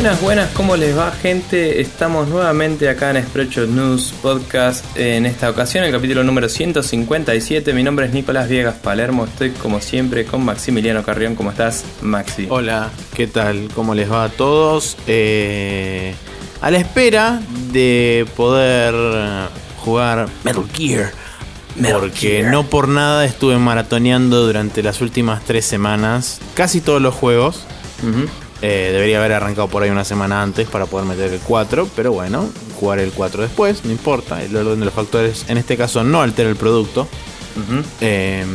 Buenas, buenas, ¿cómo les va gente? Estamos nuevamente acá en Spreadshot News Podcast en esta ocasión, el capítulo número 157. Mi nombre es Nicolás Viegas Palermo, estoy como siempre con Maximiliano Carrión. ¿Cómo estás, Maxi? Hola, ¿qué tal? ¿Cómo les va a todos? Eh, a la espera de poder jugar Metal Gear. porque no por nada estuve maratoneando durante las últimas tres semanas casi todos los juegos. Eh, debería haber arrancado por ahí una semana antes para poder meter el 4, pero bueno, jugar el 4 después, no importa. El orden de los factores en este caso no altera el producto. Em,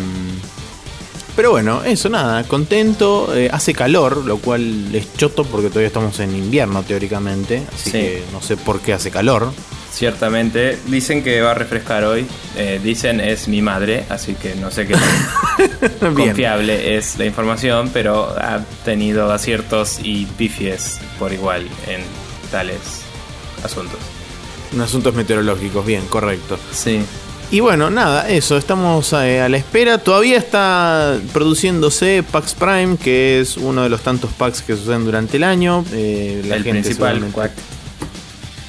pero bueno, eso nada, contento. Eh, hace calor, lo cual es choto porque todavía estamos en invierno teóricamente. Así que no sé por qué hace calor. Ciertamente. Dicen que va a refrescar hoy. Eh, dicen es mi madre, así que no sé qué tan confiable es la información, pero ha tenido aciertos y pifies por igual en tales asuntos. En asuntos meteorológicos, bien, correcto. Sí. Y bueno, nada, eso, estamos eh, a, la espera. Todavía está produciéndose PAX Prime, que es uno de los tantos packs que suceden durante el año. Eh, el principal,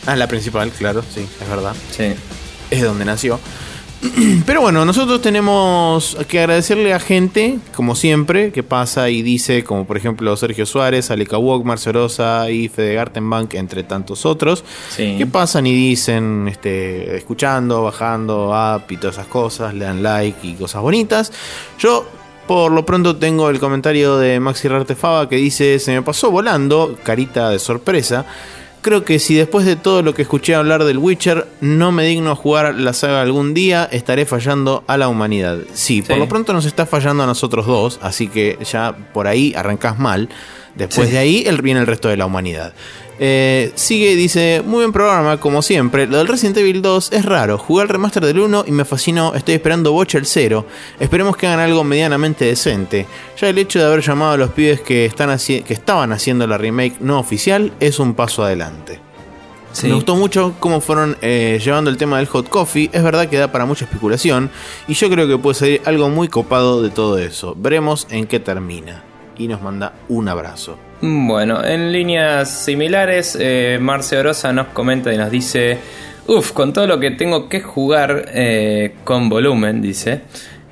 Ah, la principal, claro, sí, es verdad. Sí. Es donde nació. Pero bueno, nosotros tenemos que agradecerle a gente, como siempre, que pasa y dice, como por ejemplo Sergio Suárez, Alika Wok, Marcio Rosa y Fede Gartenbank, entre tantos otros, que pasan y dicen, este, escuchando, bajando, app y todas esas cosas, le dan like y cosas bonitas. Yo por lo pronto tengo el comentario de Maxi Rartefaba que dice, se me pasó volando, carita de sorpresa creo que si después de todo lo que escuché hablar del Witcher no me digno a jugar la saga algún día, estaré fallando a la humanidad. Sí, por lo pronto nos está fallando a nosotros dos, así que ya por ahí arrancás mal. Después de ahí viene el resto de la humanidad. Eh, sigue y dice, muy buen programa, como siempre. Lo del Resident Evil 2 es raro. Jugué el remaster del 1 y me fascinó. Estoy esperando Watch el 0. Esperemos que hagan algo medianamente decente. Ya el hecho de haber llamado a los pibes que, están que estaban haciendo la remake no oficial es un paso adelante. Me gustó mucho cómo fueron eh, llevando el tema del hot coffee. Es verdad que da para mucha especulación. Y yo creo que puede salir algo muy copado de todo eso. Veremos en qué termina. Y nos manda un abrazo. Bueno, en líneas similares, eh, Marce Orosa nos comenta y nos dice, uff, con todo lo que tengo que jugar eh, con volumen, dice,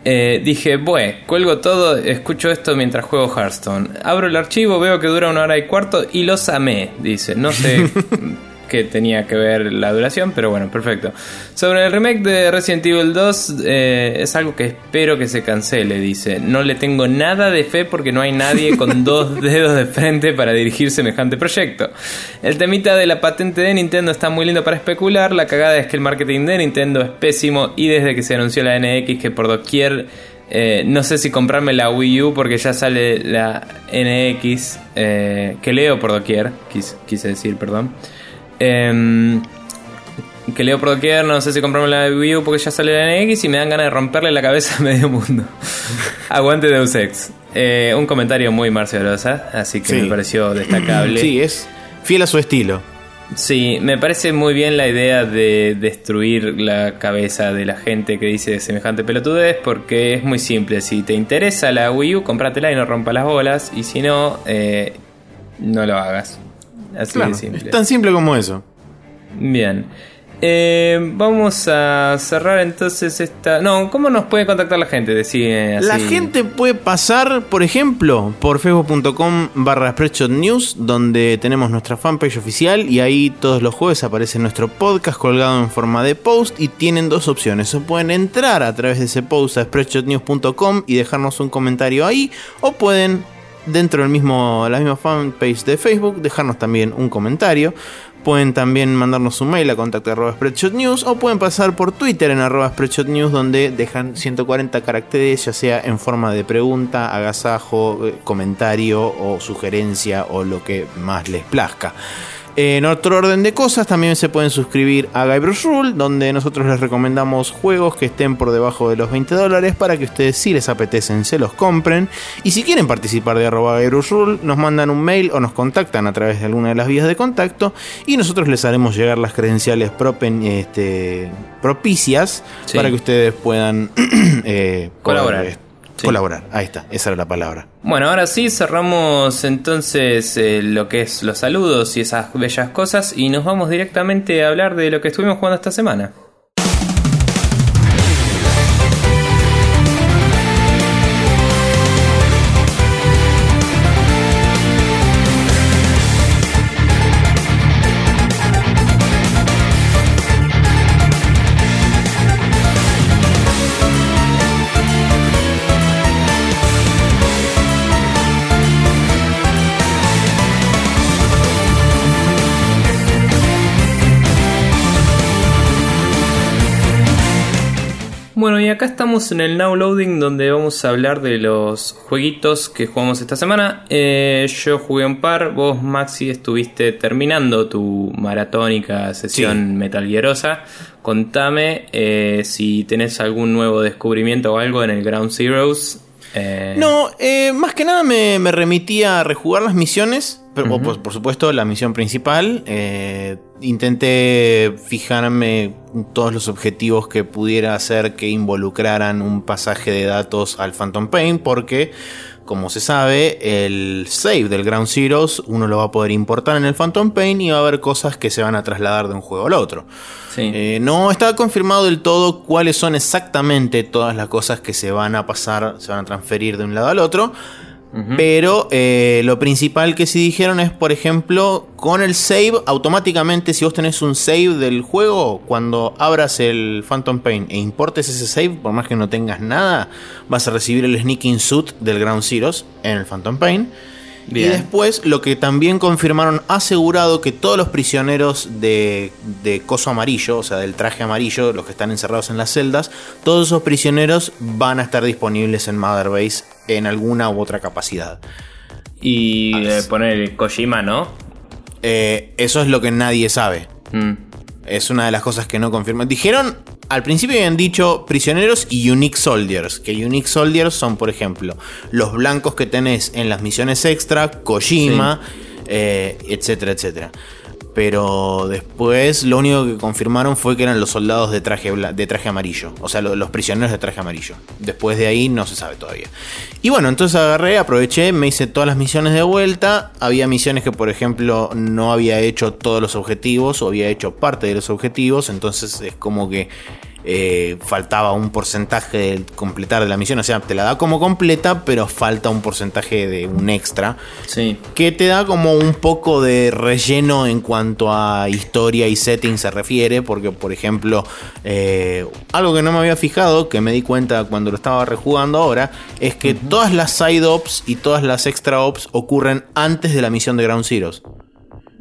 eh, dije, bueno, cuelgo todo, escucho esto mientras juego Hearthstone. Abro el archivo, veo que dura una hora y cuarto y los amé, dice. No sé que tenía que ver la duración, pero bueno, perfecto. Sobre el remake de Resident Evil 2, eh, es algo que espero que se cancele, dice. No le tengo nada de fe porque no hay nadie con dos dedos de frente para dirigir semejante proyecto. El temita de la patente de Nintendo está muy lindo para especular, la cagada es que el marketing de Nintendo es pésimo y desde que se anunció la NX que por doquier... Eh, no sé si comprarme la Wii U porque ya sale la NX, eh, que leo por doquier, quise decir, perdón. Em, que leo por doquier, no sé si comprarme la Wii U porque ya sale la NX y me dan ganas de romperle la cabeza a medio mundo. Aguante Deus Ex. Eh, un comentario muy marcialosa, así que me pareció destacable. Sí, es fiel a su estilo. Sí, me parece muy bien la idea de destruir la cabeza de la gente que dice semejante pelotudez, porque es muy simple. Si te interesa la Wii U, cómpratela y no rompa las bolas, y si no, eh, no lo hagas. Así de simple. Es tan simple como eso. Bien. Eh, vamos a cerrar entonces esta. No, ¿cómo nos puede contactar la gente? Decide La gente puede pasar, por ejemplo, por facebook.com barra News, donde tenemos nuestra fanpage oficial y ahí todos los jueves aparece nuestro podcast colgado en forma de post y tienen dos opciones. O pueden entrar a través de ese post a spreadshotnews.com y dejarnos un comentario ahí, o pueden dentro del mismo, la misma fanpage de Facebook, dejarnos también un comentario. Pueden también mandarnos un mail a contacto o pueden pasar por Twitter en arroba News donde dejan 140 caracteres, ya sea en forma de pregunta, agasajo, eh, comentario o sugerencia o lo que más les plazca. En otro orden de cosas, también se pueden suscribir a Guybrush Rule, donde nosotros les recomendamos juegos que estén por debajo de los 20 dólares para que ustedes, si les apetecen, se los compren. Y si quieren participar de arroba Guybrush Rule, nos mandan un mail o nos contactan a través de alguna de las vías de contacto y nosotros les haremos llegar las credenciales este, propicias para que ustedes puedan eh, colaborar Colaborar, ahí está, esa era la palabra. Bueno, ahora sí cerramos entonces eh, lo que es los saludos y esas bellas cosas y nos vamos directamente a hablar de lo que estuvimos jugando esta semana. Bueno, y acá estamos en el Now Loading donde vamos a hablar de los jueguitos que jugamos esta semana. Eh, yo jugué un par, vos Maxi estuviste terminando tu maratónica sesión Metal Gearosa. Contame eh, si tenés algún nuevo descubrimiento o algo en el Ground Zeroes. Eh, no, más que nada me, me remitía a rejugar las misiones pero, por, supuesto, la misión principal. Eh, intenté fijarme todos los objetivos que pudiera hacer que involucraran un pasaje de datos al Phantom Pain, porque, como se sabe, el save del Ground Zeroes uno lo va a poder importar en el Phantom Pain y va a haber cosas que se van a trasladar de un juego al otro. Eh, no está confirmado del todo cuáles son exactamente todas las cosas que se van a pasar, se van a transferir de un lado al otro. Pero eh, lo principal que sí dijeron es, por ejemplo, con el save, automáticamente si vos tenés un save del juego, cuando abras el Phantom Pain e importes ese save, por más que no tengas nada, vas a recibir el Sneaking Suit del Ground Zeroes en el Phantom Pain. Y después lo que también confirmaron asegurado que todos los prisioneros de, de, coso amarillo, o sea, del traje amarillo, los que están encerrados en las celdas, todos esos prisioneros van a estar disponibles en Mother Base en alguna u otra capacidad. Y eh, poner Kojima, ¿no? Eh, eso es lo que nadie sabe. Mm. Es una de las cosas que no confirman. Dijeron, al principio habían dicho prisioneros y unique soldiers. Que unique soldiers son, por ejemplo, los blancos que tenés en las misiones extra, Kojima, eh, etcétera, etcétera. Pero después lo único que confirmaron fue que eran los soldados de traje, de traje amarillo. O sea, los prisioneros de traje amarillo. Después de ahí no se sabe todavía. Y bueno, entonces agarré, aproveché, me hice todas las misiones de vuelta. Había misiones que, por ejemplo, no había hecho todos los objetivos o había hecho parte de los objetivos. Entonces es como que eh, faltaba un porcentaje de completar de la misión. O sea, te la da como completa, pero falta un porcentaje de un extra. Sí. Que te da como un poco de relleno en cuanto a historia y setting se refiere. Porque, por ejemplo, eh, algo que no me había fijado, que me di cuenta cuando lo estaba rejugando ahora, es que todas las side ops y todas las extra ops ocurren antes de la misión de Ground Zeroes.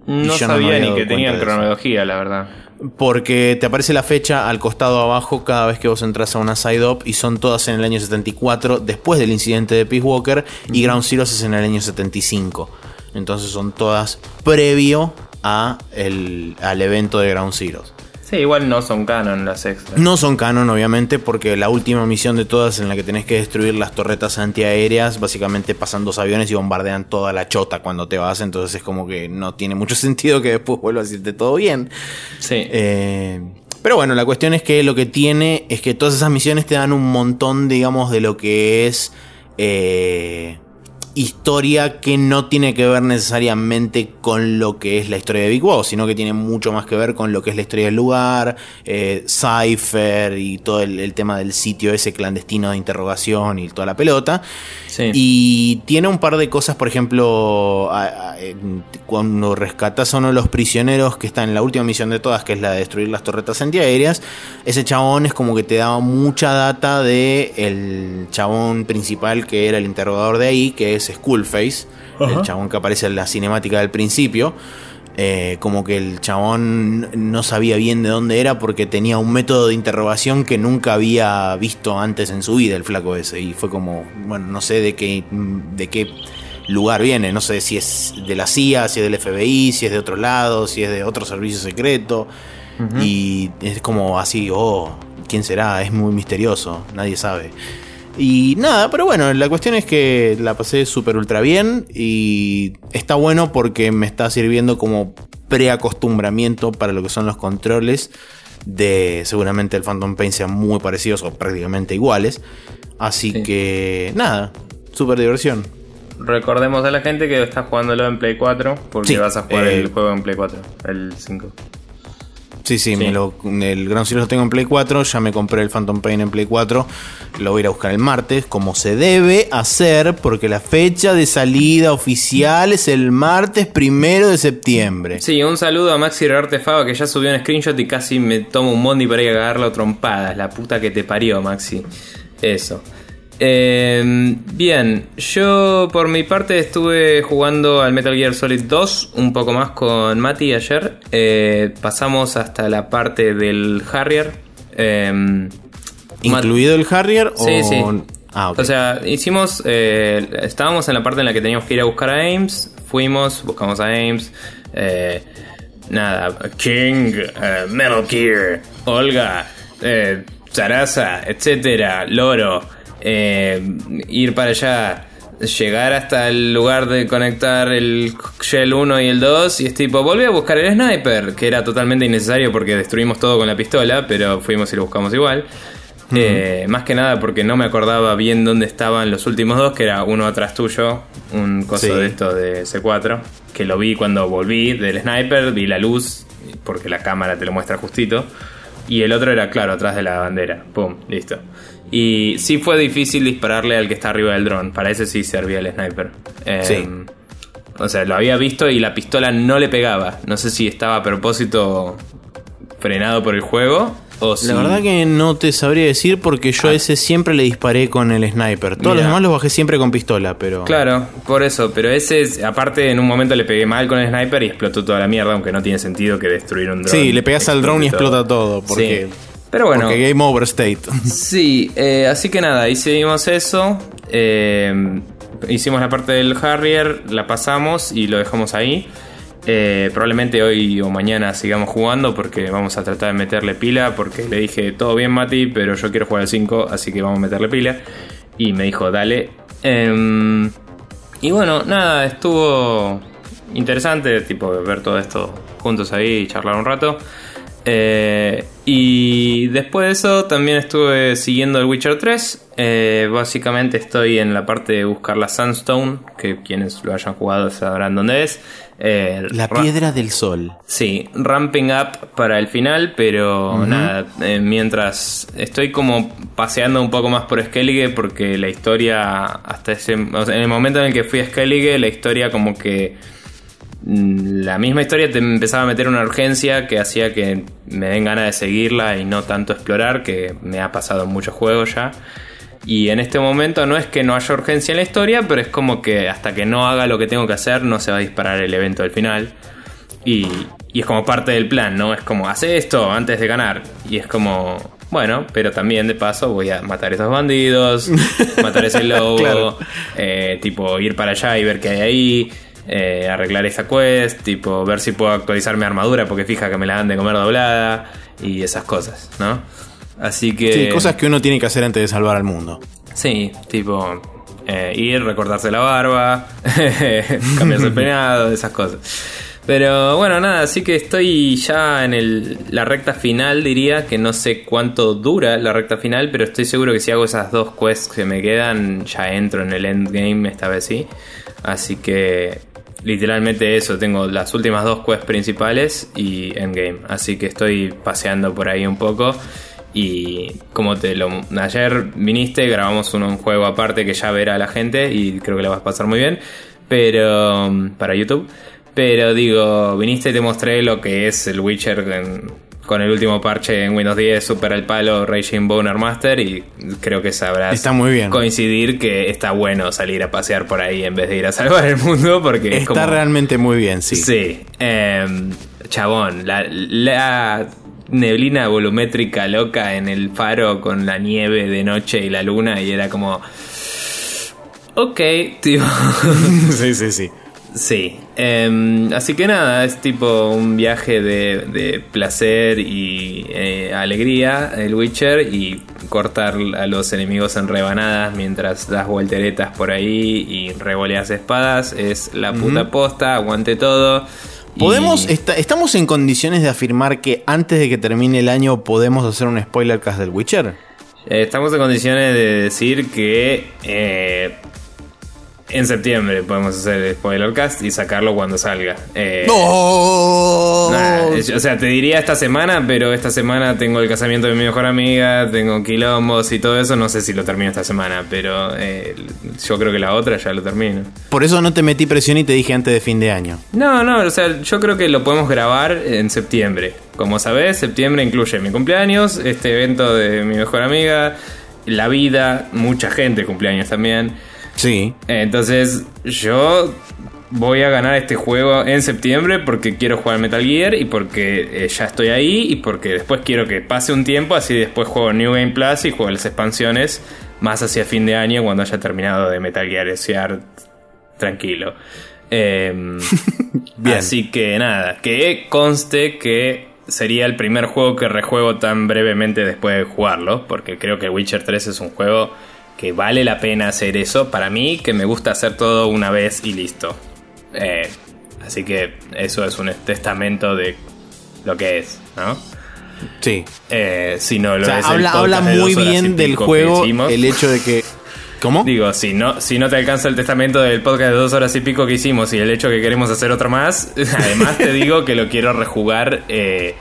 No sabía ni que tenían cronología, la verdad. Porque te aparece la fecha al costado abajo cada vez que vos entras a una side op y son todas en el año 74, después del incidente de Peace Walker, y Ground Zeroes es en el año 75. Entonces son todas previo a al evento de Ground Zeroes igual no son canon las extras. No son canon, obviamente, porque la última misión de todas en la que tenés que destruir las torretas antiaéreas, básicamente pasan dos aviones y bombardean toda la chota cuando te vas, entonces es como que no tiene mucho sentido que después vuelvas a decirte todo bien. Sí. Eh, pero bueno, la cuestión es que lo que tiene es que todas esas misiones te dan un montón, digamos, de lo que es... Eh, historia que no tiene que ver necesariamente con lo que es la historia de Big Boss, sino que tiene mucho más que ver con lo que es la historia del lugar, eh, Cypher y todo el, tema del sitio ese clandestino de interrogación y toda la pelota. Y tiene un par de cosas, por ejemplo, cuando rescatas a uno de los prisioneros que está en la última misión de todas, que es la de destruir las torretas antiaéreas, ese chabón es como que te daba mucha data de el chabón principal que era el interrogador de ahí, que es Skullface, el chabón que aparece en la cinemática del principio. Eh, como que el chabón no sabía bien de dónde era porque tenía un método de interrogación que nunca había visto antes en su vida el flaco ese. Y fue como, bueno, no sé de qué, de qué lugar viene, no sé si es de la CIA, si es del FBI, si es de otro lado, si es de otro servicio secreto. Y es como así, oh, ¿quién será? Es muy misterioso, nadie sabe. Y nada, pero bueno, la cuestión es que la pasé súper ultra bien y está bueno porque me está sirviendo como preacostumbramiento para lo que son los controles de seguramente el Phantom Pain sean muy parecidos o prácticamente iguales Así Sí. que, nada, super diversión. Recordemos a la gente que estás jugándolo en Play 4 porque Sí, vas a jugar eh, el juego en Play 4, el 5. Sí, sí, Sí. Me lo, el Ground Zero lo tengo en Play 4, ya me compré el Phantom Pain en Play 4, lo voy a ir a buscar el martes, como se debe hacer, porque la fecha de salida oficial es el martes primero de septiembre. Sí, un saludo a Maxi Artefaba que ya subió un screenshot y casi me tomo un bondi para ir a cagarlo a trompadas. La puta que te parió, Maxi. Eso. Eh, bien, yo por mi parte estuve jugando al Metal Gear Solid 2 un poco más con Mati ayer. Eh, pasamos hasta la parte del Harrier. Eh, Mat- ¿Incluido el Harrier o...? Sí, sí. Ah. O sea, hicimos. eh, estábamos en la parte en la que teníamos que ir a buscar a Ames. Fuimos, buscamos a Ames. eh, nada, King, Metal Gear, Olga, Sarasa, etcétera, Loro. Eh, ir para allá. Llegar hasta el lugar de conectar el Shell 1 y el 2 y es tipo, volví a buscar el sniper, que era totalmente innecesario porque destruimos todo con la pistola, pero fuimos y lo buscamos igual. Eh, más que nada porque no me acordaba bien dónde estaban los últimos dos, que era uno atrás tuyo, un coso Sí. de esto de C4, que lo vi cuando volví del sniper, vi la luz, porque la cámara te lo muestra justito, y el otro era claro, atrás de la bandera, pum, listo. Y sí fue difícil dispararle al que está arriba del dron, para ese sí servía el sniper. Eh, Sí. O sea, lo había visto y la pistola no le pegaba. No sé si estaba a propósito frenado por el juego o si... La verdad que no te sabría decir porque yo a ese siempre le disparé con el sniper. Todos los demás los bajé siempre con pistola, pero... Claro, por eso, pero ese, es- aparte en un momento le pegué mal con el sniper y explotó toda la mierda, aunque no tiene sentido que destruir un dron. Sí, le pegas al drone y explota todo. Porque, Sí. Pero bueno, porque game over state. sí, eh, así que nada, hicimos eso, eh, hicimos la parte del Harrier, la pasamos y lo dejamos ahí. Eh, probablemente hoy o mañana sigamos jugando porque vamos a tratar de meterle pila porque le dije todo bien Mati, pero yo quiero jugar al 5, así que vamos a meterle pila. Y me dijo, dale. Em, y bueno, nada, estuvo interesante, tipo, ver todo esto juntos ahí y charlar un rato. Eh, y después de eso también estuve siguiendo el Witcher 3. Eh, básicamente estoy en la parte de buscar la Sandstone, que quienes lo hayan jugado sabrán dónde es. Eh, La ra- piedra del sol. Sí, ramping up para el final, pero nada, eh, mientras estoy como paseando un poco más por Skellige porque la historia hasta ese o sea, en el momento en el que fui a Skellige, la historia como que la misma historia te empezaba a meter una urgencia que hacía que me den ganas de seguirla y no tanto explorar, que me ha pasado en muchos juegos ya. Y en este momento no es que no haya urgencia en la historia, pero es como que hasta que no haga lo que tengo que hacer no se va a disparar el evento del final. Y, y es como parte del plan, ¿no? Es como, hace esto antes de ganar. Y es como, bueno, pero también de paso voy a matar a esos bandidos, matar a ese lobo, Claro. eh, tipo ir para allá y ver qué hay ahí, eh, arreglar esa quest, tipo ver si puedo actualizar mi armadura porque fija que me la dan de comer doblada y esas cosas, ¿no? Así que... Sí, cosas que uno tiene que hacer antes de salvar al mundo. Sí, tipo eh, ir, recortarse la barba, cambiarse el peinado, esas cosas. Pero bueno, nada, así que estoy ya en el, la recta final, diría, que no sé cuánto dura la recta final, pero estoy seguro que si hago esas dos quests que me quedan, ya entro en el endgame, esta vez sí. Así que literalmente eso, tengo las últimas dos quests principales y endgame. Así que estoy paseando por ahí un poco. Y como te lo. Ayer viniste, grabamos un, un juego aparte que ya verá la gente y creo que la vas a pasar muy bien. Pero. para YouTube. Pero digo, viniste y te mostré lo que es el Witcher en- con el último parche en Windows 10, Super al Palo, Raging Boner Master. Y creo que sabrás Está muy bien. coincidir que está bueno salir a pasear por ahí en vez de ir a salvar el mundo. Porque es Está como. realmente muy bien, sí. Sí. em, chabón, la, la neblina volumétrica loca en el faro con la nieve de noche y la luna y era como... Ok, tío. sí, sí, sí. Sí. em, así que nada, es tipo un viaje de, de placer y eh, alegría, el Witcher, y cortar a los enemigos en rebanadas mientras das volteretas por ahí y revoleas espadas. Es la puta posta, aguante todo. y- ¿Podemos, esta- ¿Estamos en condiciones de afirmar que antes de que termine el año podemos hacer un spoiler cast del Witcher? Eh, estamos en condiciones de decir que eh, en septiembre podemos hacer el spoilercast y sacarlo cuando salga. Eh. Nah, o sea, te diría esta semana, pero esta semana tengo el casamiento de mi mejor amiga, tengo quilombos y todo eso. No sé si lo termino esta semana, pero eh, yo creo que la otra ya lo termino. Por eso no te metí presión y te dije antes de fin de año. No, no, o sea, yo creo que lo podemos grabar en septiembre. Como sabés, septiembre incluye mi cumpleaños, este evento de mi mejor amiga, la vida, mucha gente cumpleaños también. Sí. Entonces, yo voy a ganar este juego en septiembre porque quiero jugar Metal Gear y porque eh, ya estoy ahí y porque después quiero que pase un tiempo, así después juego New Game Plus y juego las expansiones más hacia fin de año cuando haya terminado de Metal Gear Gear tranquilo. Em, Bien. Así que nada, que conste que sería el primer juego que rejuego tan brevemente después de jugarlo, porque creo que Witcher 3 es un juego que vale la pena hacer eso. Para mí, que me gusta hacer todo una vez y listo. Eh, así que eso es un testamento de lo que es, ¿no? Sí. Eh, si no lo O sea, es habla, habla muy bien del juego el hecho de que... ¿Cómo? Digo, si no, si no te alcanza el testamento del podcast de dos horas y pico que hicimos y el hecho que queremos hacer otro más, además te digo que lo quiero rejugar, eh,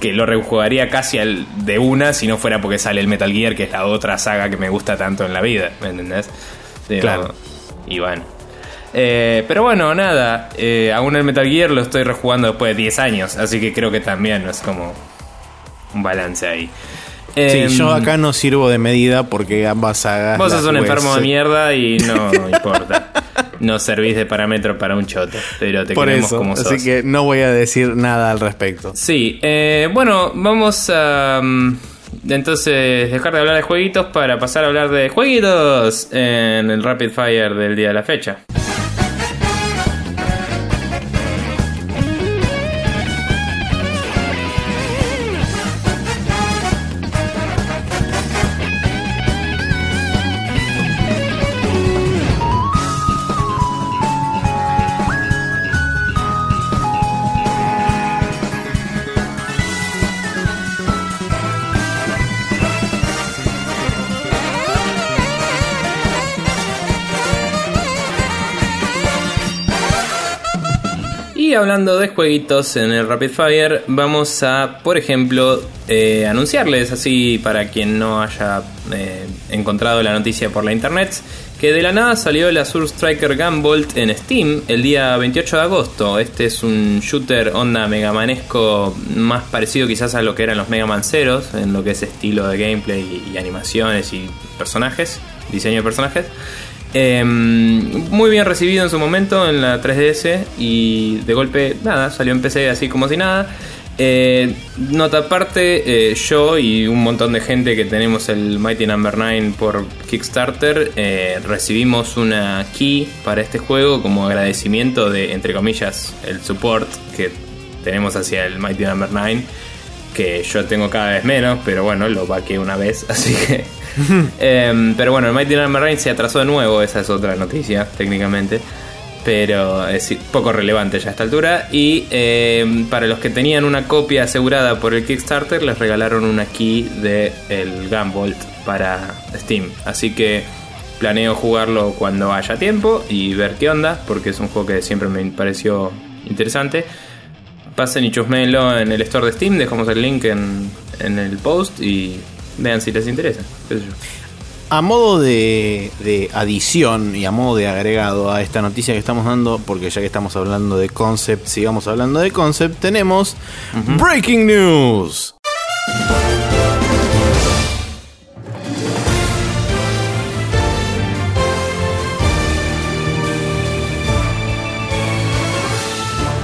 que lo rejugaría casi al de una si no fuera porque sale el Metal Gear, que es la otra saga que me gusta tanto en la vida, ¿me entendés? Digo, Claro. Y bueno. Eh, pero bueno, nada, eh, aún el Metal Gear lo estoy rejugando después de 10 años, así que creo que también es como un balance ahí. Sí, Em, yo acá no sirvo de medida porque ambas sagas... Vos sos un enfermo de mierda y no importa. No servís de parámetro para un choto, pero te Por queremos eso, como sos. así que no voy a decir nada al respecto. Sí, eh, bueno, vamos a mm, entonces dejar de hablar de jueguitos para pasar a hablar de jueguitos en el Rapid Fire del día de la fecha. Hablando de jueguitos en el Rapid Fire, vamos a, por ejemplo, eh, anunciarles así para quien no haya eh, encontrado la noticia por la internet, que de la nada salió el Azure Striker Gunvolt en Steam el día 28 de agosto. Este es un shooter onda megamanesco más parecido quizás a lo que eran los Mega Man Zeros, en lo que es estilo de gameplay y, y animaciones y personajes, diseño de personajes. Eh, muy bien recibido en su momento en la 3DS y de golpe, nada, salió en PC así como si nada. Eh, nota aparte, eh, yo y un montón de gente que tenemos el Mighty Number 9 por Kickstarter, eh, recibimos una key para este juego como agradecimiento de, entre comillas, el support que tenemos hacia el Mighty Number 9 que yo tengo cada vez menos, pero bueno, lo vaqué una vez, así que... Em, pero bueno, el Mighty Number 9 se atrasó de nuevo, esa es otra noticia, técnicamente. Pero es poco relevante ya a esta altura. Y em, para los que tenían una copia asegurada por el Kickstarter, les regalaron una key de el Gunvolt para Steam. Así que planeo jugarlo cuando haya tiempo y ver qué onda, porque es un juego que siempre me pareció interesante pasen y chusmeenlo en el store de Steam, dejamos el link en, en el post y vean si les interesa. qué sé yo. A modo de, de adición y a modo de agregado a esta noticia que estamos dando, porque ya que estamos hablando de concept, sigamos hablando de concept, tenemos Breaking News.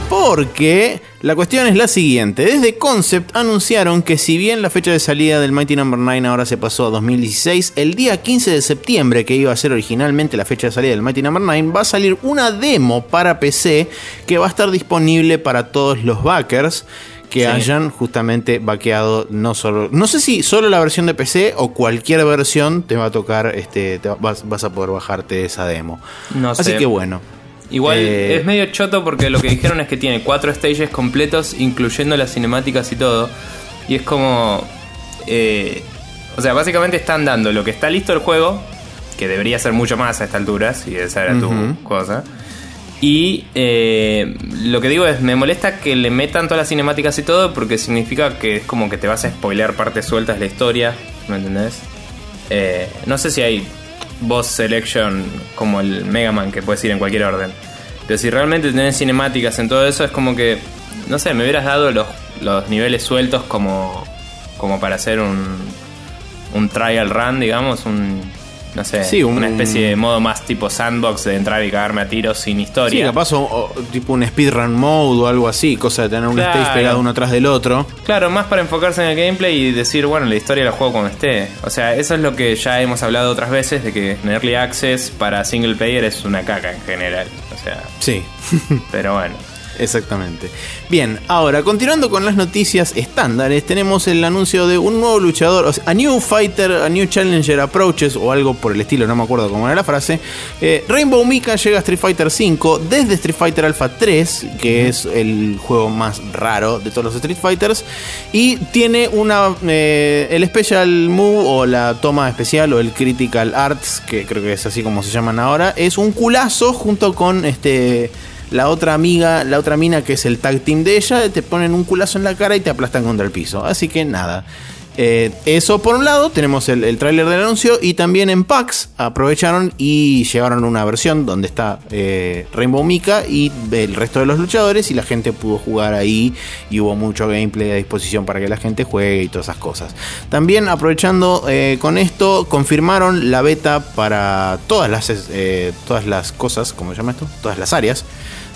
Porque la cuestión es la siguiente. Desde Concept anunciaron que si bien la fecha de salida del Mighty Number 9 ahora se pasó a 2016, el día 15 de septiembre, que iba a ser originalmente la fecha de salida del Mighty Number 9, va a salir una demo para PC que va a estar disponible para todos los backers que Sí. hayan justamente vaqueado no solo no sé si solo la versión de PC o cualquier versión te va a tocar este te va- vas, vas a poder bajarte esa demo No así que bueno Igual Eh, es medio choto porque lo que dijeron es que tiene cuatro stages completos, incluyendo las cinemáticas y todo. Y es como. eh, O sea, básicamente están dando lo que está listo el juego, que debería ser mucho más a esta altura, si esa era tu cosa. Y eh, lo que digo es, me molesta que le metan todas las cinemáticas y todo, porque significa que es como que te vas a spoilear partes sueltas de la historia, ¿me entendés? Eh, no sé si hay boss selection como el Mega Man que puedes ir en cualquier orden. Pero si realmente tenés cinemáticas en todo eso, es como que, no sé, me hubieras dado los, los niveles sueltos como, como para hacer un, un trial run, digamos, un no sé, una especie de modo más tipo sandbox de entrar y cagarme a tiros sin historia. Sí, capaz o, tipo un speedrun mode o algo así, cosa de tener un stage pegado uno atrás del otro. Claro, más para enfocarse en el gameplay y decir, bueno, la historia la juego cuando esté. O sea, eso es lo que ya hemos hablado otras veces, de que en Early Access para single player es una caca en general. O sea, sí. pero bueno. Exactamente. Bien, ahora continuando con las noticias estándares, tenemos el anuncio de un nuevo luchador, o sea, a New Fighter, a New Challenger Approaches o algo por el estilo, no me acuerdo cómo era la frase. Eh, Rainbow Mika llega a Street Fighter V desde Street Fighter Alpha 3, que es el juego más raro de todos los Street Fighters, y tiene una eh, el Special Move o la toma especial o el Critical Arts, que creo que es así como se llaman ahora, es un culazo junto con este la otra amiga, la otra mina que es el tag team de ella, te ponen un culazo en la cara y te aplastan contra el piso. Así que nada. Eh, eso por un lado, tenemos el, el tráiler del anuncio y también en PAX aprovecharon y llevaron una versión donde está eh, Rainbow Mika y el resto de los luchadores y la gente pudo jugar ahí y hubo mucho gameplay a disposición para que la gente juegue y todas esas cosas. También aprovechando eh, con esto, confirmaron la beta para todas las, todas las cosas, ¿cómo se llama esto? Todas las áreas.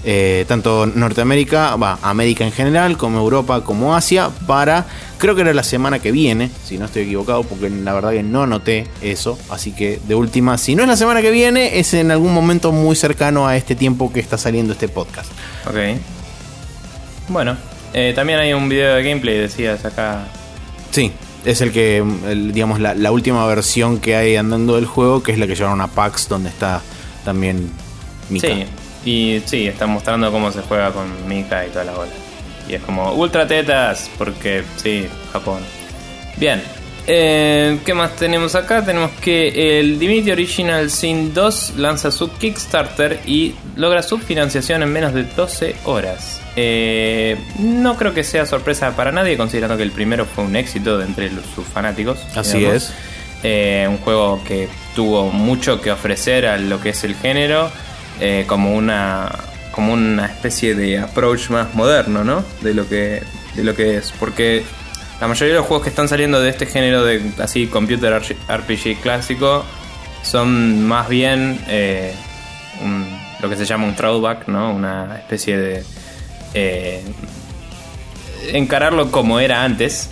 Eh, tanto Norteamérica, va, América en general, como Europa, como Asia, para, creo que era la semana que viene, si no estoy equivocado, porque la verdad que no anoté eso, así que de última, si no es la semana que viene, es en algún momento muy cercano a este tiempo que está saliendo este podcast. Ok. Bueno, eh, también hay un video de gameplay, decías acá. Sí, es el que, digamos, la, la, última versión que hay andando del juego, que es la que llevaron a PAX, donde está también Mika. Sí, y sí, están mostrando cómo se juega con Mika y toda la bola. Y es como ultra tetas, porque sí, Japón. Bien, eh, ¿qué más tenemos acá? Tenemos que el Divinity Original Sin 2 lanza su Kickstarter y logra su financiación en menos de 12 horas. Eh, no creo que sea sorpresa para nadie, considerando que el primero fue un éxito de entre sus fanáticos. Así es. Eh, un juego que tuvo mucho que ofrecer a lo que es el género eh, como una como una especie de approach más moderno, ¿no? De lo que de lo que es, porque la mayoría de los juegos que están saliendo de este género de así computer RPG clásico son más bien eh, lo que se llama un throwback, ¿no? Una especie de eh, encararlo como era antes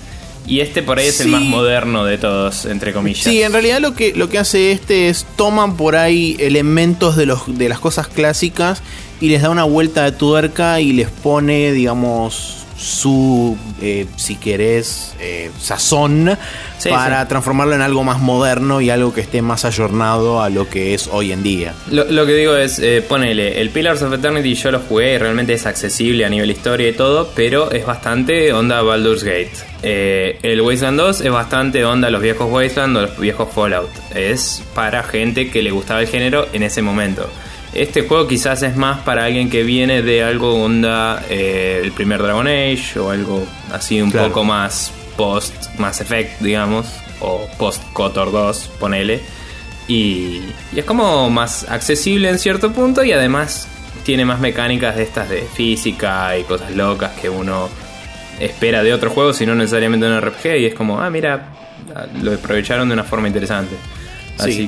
y este por ahí es el más moderno de todos, entre comillas. Sí, en realidad lo que, lo que hace este es toman por ahí elementos de, los, de las cosas clásicas y les da una vuelta de tuerca y les pone, digamos, su, eh, si querés, eh, sazón para transformarlo en algo más moderno y algo que esté más ayornado a lo que es hoy en día. Lo, que digo es, eh, ponele, el Pillars of Eternity yo lo jugué y realmente es accesible a nivel historia y todo, pero es bastante onda Baldur's Gate. el Wasteland 2 es bastante onda los viejos Wasteland o los viejos Fallout. Es para gente que le gustaba el género en ese momento. Este juego quizás es más para alguien que viene de algo onda eh, el primer Dragon Age o algo así un poco más post Mass Effect, digamos, o post Kotor 2, ponele. Y, y, es como más accesible en cierto punto y además tiene más mecánicas de estas de física y cosas locas que uno espera de otros juegos y no necesariamente de un RPG y es como, ah, mira, lo aprovecharon de una forma interesante.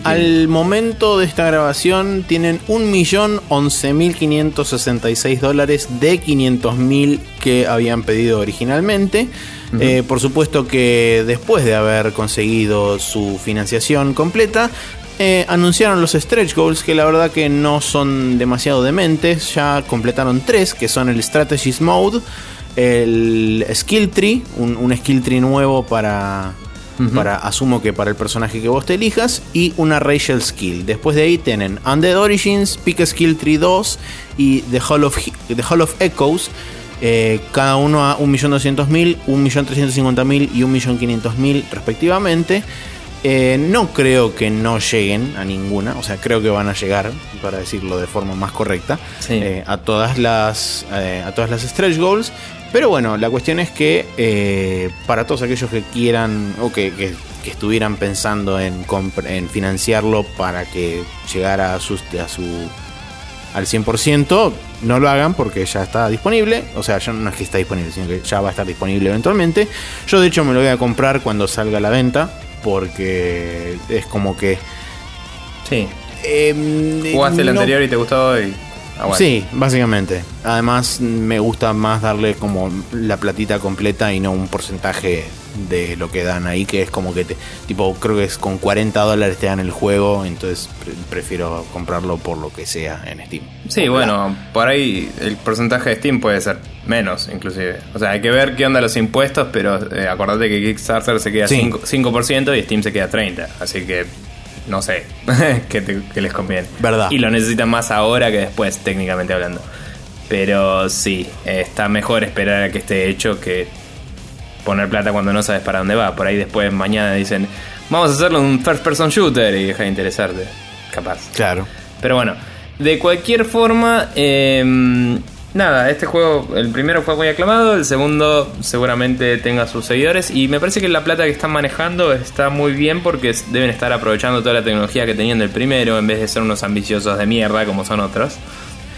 Al momento de esta grabación tienen 1.011.566 dólares de 500.000 que habían pedido originalmente. Eh, por supuesto que después de haber conseguido su financiación completa, eh, anunciaron los stretch goals que la verdad que no son demasiado dementes. Ya completaron tres, que son el Strategist Mode, el Skill Tree, un skill tree nuevo para para, asumo que para el personaje que vos te elijas, y una Racial Skill. Después de ahí tienen Undead Origins, Pick Skill Tree 2 y The Hall of, The Hall of Echoes. eh, cada uno a 1.200.000, 1.350.000 y 1.500.000 respectivamente. Eh, no creo que no lleguen a ninguna, o sea, creo que van a llegar, para decirlo de forma más correcta, Sí. eh, a todas las a todas las stretch goals. Pero bueno, la cuestión es que eh, para todos aquellos que quieran o que, que- que estuvieran pensando en, en financiarlo para que llegara a, sus, a su al 100%, no lo hagan porque ya está disponible. O sea, ya no es que está disponible, sino que ya va a estar disponible eventualmente. Yo de hecho me lo voy a comprar cuando salga a la venta porque es como que... Sí. eh, Jugaste el no- anterior y te gustó aguante. Sí, básicamente. Además, me gusta más darle como la platita completa y no un porcentaje de lo que dan ahí, que es como que te. Tipo, creo que es con 40 dólares te dan el juego, entonces pre- prefiero comprarlo por lo que sea en Steam. Sí, bueno, por ahí el porcentaje de Steam puede ser menos, inclusive. O sea, hay que ver qué onda los impuestos, pero eh, acordate que Kickstarter se queda Sí. 5%, 5% y Steam se queda 30%. Así que no sé qué, te- les conviene. Verdad. Y lo necesitan más ahora que después, técnicamente hablando. Pero sí, está mejor esperar a que esté hecho que poner plata cuando no sabes para dónde va. Por ahí después mañana dicen, vamos a hacerlo un first person shooter y deja de interesarte. Capaz. Claro. Pero bueno, de cualquier forma, eh, nada, este juego, el primero fue muy aclamado, el segundo seguramente tenga sus seguidores y me parece que la plata que están manejando está muy bien porque deben estar aprovechando toda la tecnología que tenían del primero en vez de ser unos ambiciosos de mierda como son otros.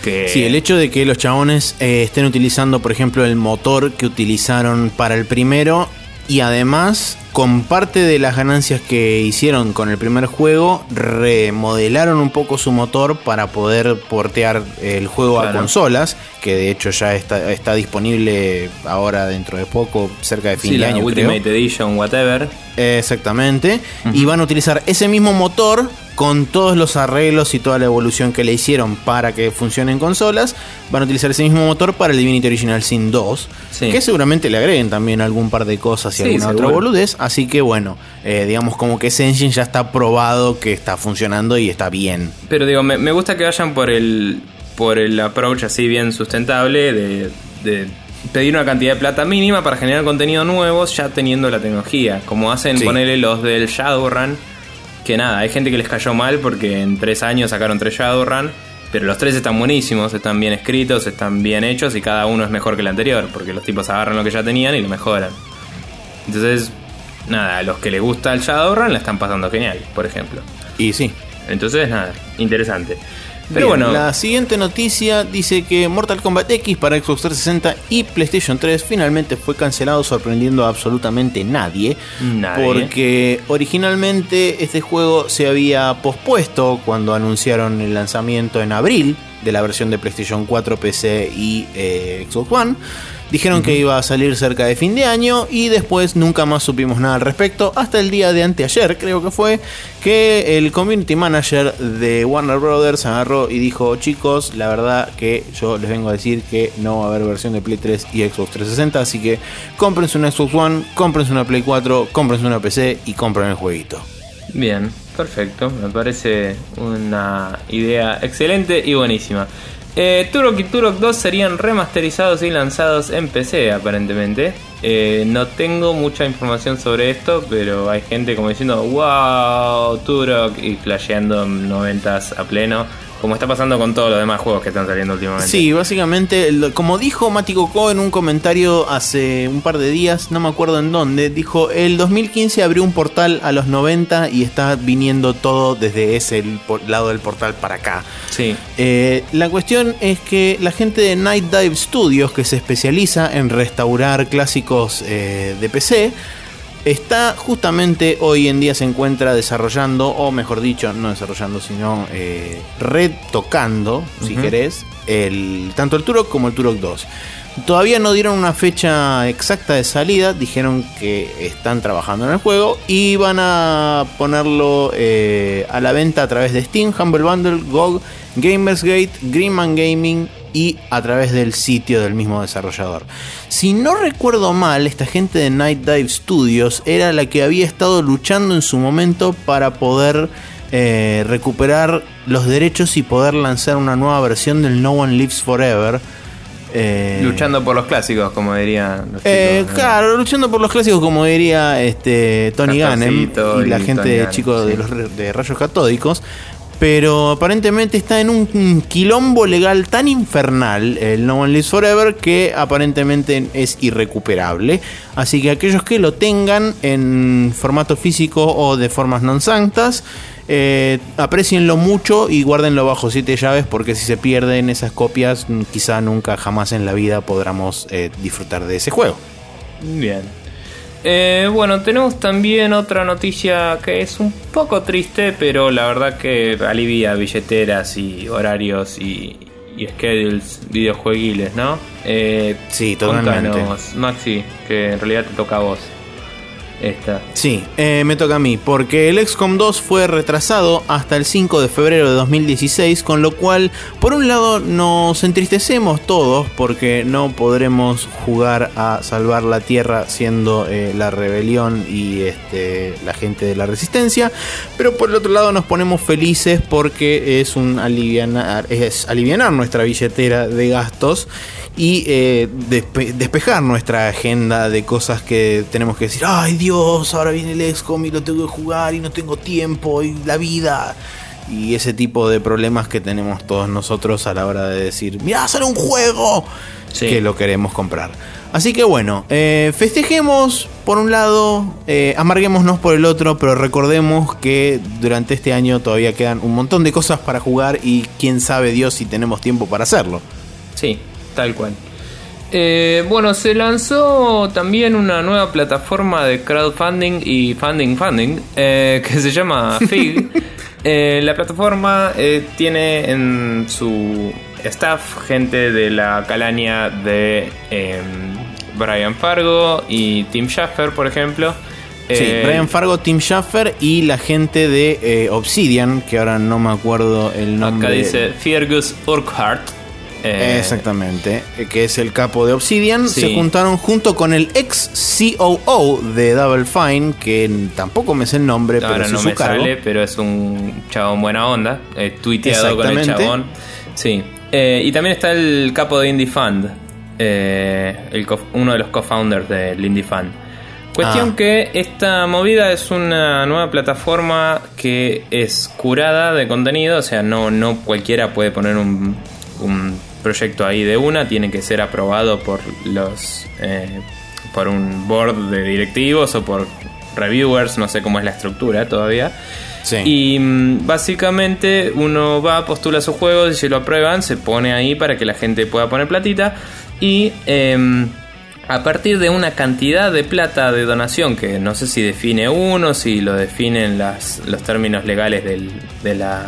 Sí, el hecho de que los chabones eh, estén utilizando, por ejemplo, el motor que utilizaron para el primero y además con parte de las ganancias que hicieron con el primer juego remodelaron un poco su motor para poder portear el juego a consolas, que de hecho ya está, está disponible ahora dentro de poco, cerca de fin sí, de año. creo. Ultimate Edition, whatever. Exactamente. Y van a utilizar ese mismo motor con todos los arreglos y toda la evolución que le hicieron para que funcione en consolas. Van a utilizar ese mismo motor para el Divinity Original Sin 2. Sí. Que seguramente le agreguen también algún par de cosas y Sí, alguna otra boludez. Así que bueno, eh, digamos como que ese engine ya está probado que está funcionando y está bien. Pero digo, me, me gusta que vayan por el por el approach así bien sustentable de, de pedir una cantidad de plata mínima para generar contenido nuevo ya teniendo la tecnología. Como hacen Sí. ponerle los del Shadowrun. Que nada, hay gente que les cayó mal porque en tres años sacaron tres Shadowrun. Pero los tres están buenísimos, están bien escritos, están bien hechos y cada uno es mejor que el anterior. Porque los tipos agarran lo que ya tenían y lo mejoran. Entonces, nada, a los que les gusta el Shadowrun la están pasando genial, por ejemplo. Y sí. Entonces, nada, interesante. Pero bueno, la siguiente noticia dice que Mortal Kombat X para Xbox 360 y PlayStation 3 finalmente fue cancelado sorprendiendo a absolutamente nadie. Nadie. Porque originalmente este juego se había pospuesto cuando anunciaron el lanzamiento en abril de la versión de PlayStation 4, PC y eh, Xbox One. Dijeron que iba a salir cerca de fin de año y después nunca más supimos nada al respecto. Hasta el día de anteayer, creo que fue, que el community manager de Warner Brothers agarró y dijo: Chicos, la verdad que yo les vengo a decir que no va a haber versión de Play 3 y Xbox 360. Así que cómprense una Xbox One, cómprense una Play 4, cómprense una PC y compren el jueguito. bien, perfecto. Me parece una idea excelente y buenísima. Eh, Turok y Turok 2 serían remasterizados y lanzados en PC, aparentemente. Eh, no tengo mucha información sobre esto, pero hay gente como diciendo, wow, Turok, y flasheando noventas a pleno, como está pasando con todos los demás juegos que están saliendo últimamente. Sí, básicamente, como dijo Mati Coco en un comentario hace un par de días, no me acuerdo en dónde, dijo, el 2015 abrió un portal a los 90 y está viniendo todo desde ese lado del portal para acá. Sí. Eh, la cuestión es que la gente de Night Dive Studios, que se especializa en restaurar clásicos eh, de PC, está justamente hoy en día se encuentra desarrollando, o mejor dicho, no desarrollando, sino eh, retocando, si querés, el, tanto el Turok como el Turok 2. Todavía no dieron una fecha exacta de salida, dijeron que están trabajando en el juego y van a ponerlo eh, a la venta a través de Steam, Humble Bundle, GOG, Gamersgate, Greenman Gaming y a través del sitio del mismo desarrollador. Si no recuerdo mal, esta gente de Night Dive Studios era la que había estado luchando en su momento para poder eh, recuperar los derechos y poder lanzar una nueva versión del No One Lives Forever Eh, luchando por los clásicos, como dirían los eh. Claro, luchando por los clásicos, como diría este Tony Gannem y la y gente de chicos de los de rayos catódicos. Pero aparentemente está en un quilombo legal tan infernal el No One Lives Forever que aparentemente es irrecuperable. Así que aquellos que lo tengan en formato físico o de formas non sanctas, eh, aprecienlo mucho y guárdenlo bajo siete llaves porque si se pierden esas copias, quizá nunca jamás en la vida podamos eh, disfrutar de ese juego. Bien. Eh, bueno, tenemos también otra noticia que es un poco triste, pero la verdad que alivia billeteras y horarios y, y schedules videojueguiles, ¿no? Eh, Sí, totalmente. contanos, Maxi, que en realidad te toca a vos. Esta. Sí, eh, me toca a mí, porque el XCOM 2 fue retrasado hasta el 5 de febrero de 2016, con lo cual, por un lado, nos entristecemos todos porque no podremos jugar a salvar la Tierra siendo eh, la rebelión y este, la gente de la resistencia, pero por el otro lado nos ponemos felices porque es un alivianar, es alivianar nuestra billetera de gastos y eh, despe- despejar nuestra agenda de cosas que tenemos que decir, ay Dios, ahora viene el XCOM y lo tengo que jugar y no tengo tiempo y la vida. Y ese tipo de problemas que tenemos todos nosotros a la hora de decir, mira, sale un juego Sí. que lo queremos comprar. Así que bueno, eh, festejemos por un lado, eh, amarguémonos por el otro, pero recordemos que durante este año todavía quedan un montón de cosas para jugar y quién sabe Dios si tenemos tiempo para hacerlo. Sí, tal cual. Eh, bueno, se lanzó también una nueva plataforma de crowdfunding y funding funding eh, que se llama Fig. Eh, la plataforma tiene en su staff gente de la calaña de em, Brian Fargo y Tim Schafer, por ejemplo. Sí, Brian Fargo, Tim Schafer y la gente de Obsidian, que ahora no me acuerdo el nombre. Acá dice Fergus Urquhart. Eh, Exactamente, eh, que es el capo de Obsidian, Sí. se juntaron junto con el ex COO de Double Fine, que tampoco me sé el nombre, pero no su me cargo. sale, pero es un chabón buena onda. eh, tuiteado con el chabón. Sí. Eh, y también está el capo de Indie Fund. eh, el uno de los co-founders del Indie Fund. Cuestión Ah. que esta movida es una nueva plataforma que es curada de contenido, o sea, no, no cualquiera puede poner un, un proyecto ahí de una, tiene que ser aprobado por los eh, por un board de directivos o por reviewers, no sé cómo es la estructura todavía. Sí. Y mm, básicamente uno va, postula sus juegos y si lo aprueban, se pone ahí para que la gente pueda poner platita. Y em, a partir de una cantidad de plata de donación, que no sé si define uno, si lo definen las, los términos legales del- de, la,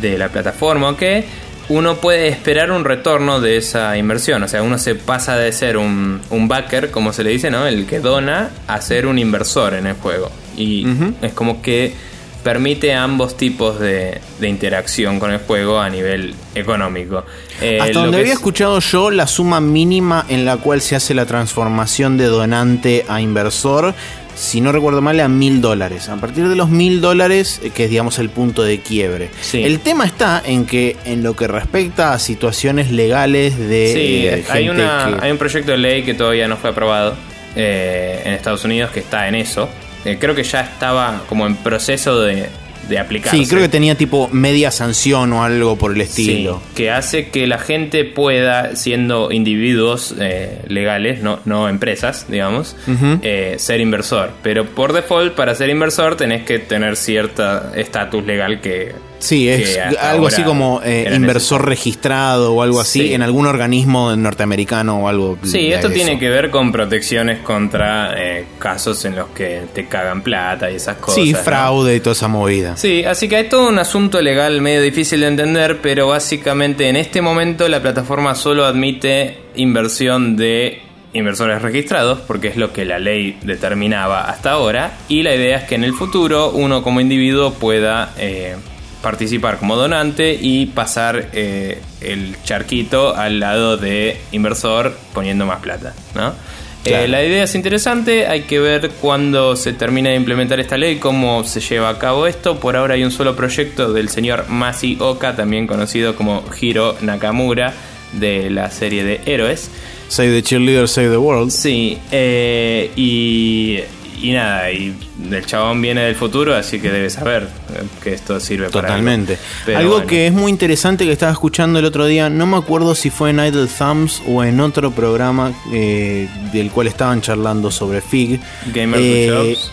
de la plataforma o qué, uno puede esperar un retorno de esa inversión. O sea, uno se pasa de ser un, un backer, como se le dice, ¿no? El que dona, a ser un inversor en el juego. Y es como que permite ambos tipos de, de interacción con el juego a nivel económico. Eh, Hasta donde había es- escuchado yo, la suma mínima en la cual se hace la transformación de donante a inversor, si no recuerdo mal, a mil dólares. A partir de los mil dólares, eh, que es digamos el punto de quiebre. Sí. El tema está en que en lo que respecta a situaciones legales de Sí, eh, hay, gente una, que- hay un proyecto de ley que todavía no fue aprobado eh, en Estados Unidos que está en eso. Eh, creo que ya estaba como en proceso de, de aplicarse. Sí, creo que tenía tipo media sanción o algo por el estilo. Sí, que hace que la gente pueda, siendo individuos eh, legales, no, no empresas, digamos, eh, ser inversor. Pero por default, para ser inversor tenés que tener cierta estatus legal que... Sí, es algo así como eh, inversor registrado o algo así Sí. en algún organismo norteamericano o algo. Sí, esto eso. tiene que ver con protecciones contra eh, casos en los que te cagan plata y esas cosas. Sí, ¿no? fraude y toda esa movida. Sí, así que hay todo un asunto legal medio difícil de entender, pero básicamente en este momento la plataforma solo admite inversión de inversores registrados, porque es lo que la ley determinaba hasta ahora, y la idea es que en el futuro uno como individuo pueda eh, participar como donante y pasar eh, el charquito al lado de inversor poniendo más plata, ¿no? Claro. Eh, la idea es interesante, hay que ver cuándo se termina de implementar esta ley, cómo se lleva a cabo esto. Por ahora hay un solo proyecto del señor Masi Oka, también conocido como Hiro Nakamura, de la serie de Héroes. Save the Cheerleader, Save the World. Sí, eh, y, y nada, y el chabón viene del futuro, así que debe saber eh, que esto sirve para algo. Totalmente. Pero Algo bueno. que es muy interesante que estaba escuchando el otro día, no me acuerdo si fue en Idle Thumbs o en otro programa eh, del cual estaban charlando sobre Fig. Gamer Eh, with Jobs.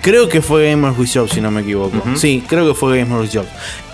Creo que fue Gamers with Jobs, si no me equivoco. Sí, creo que fue Gamers with Jobs.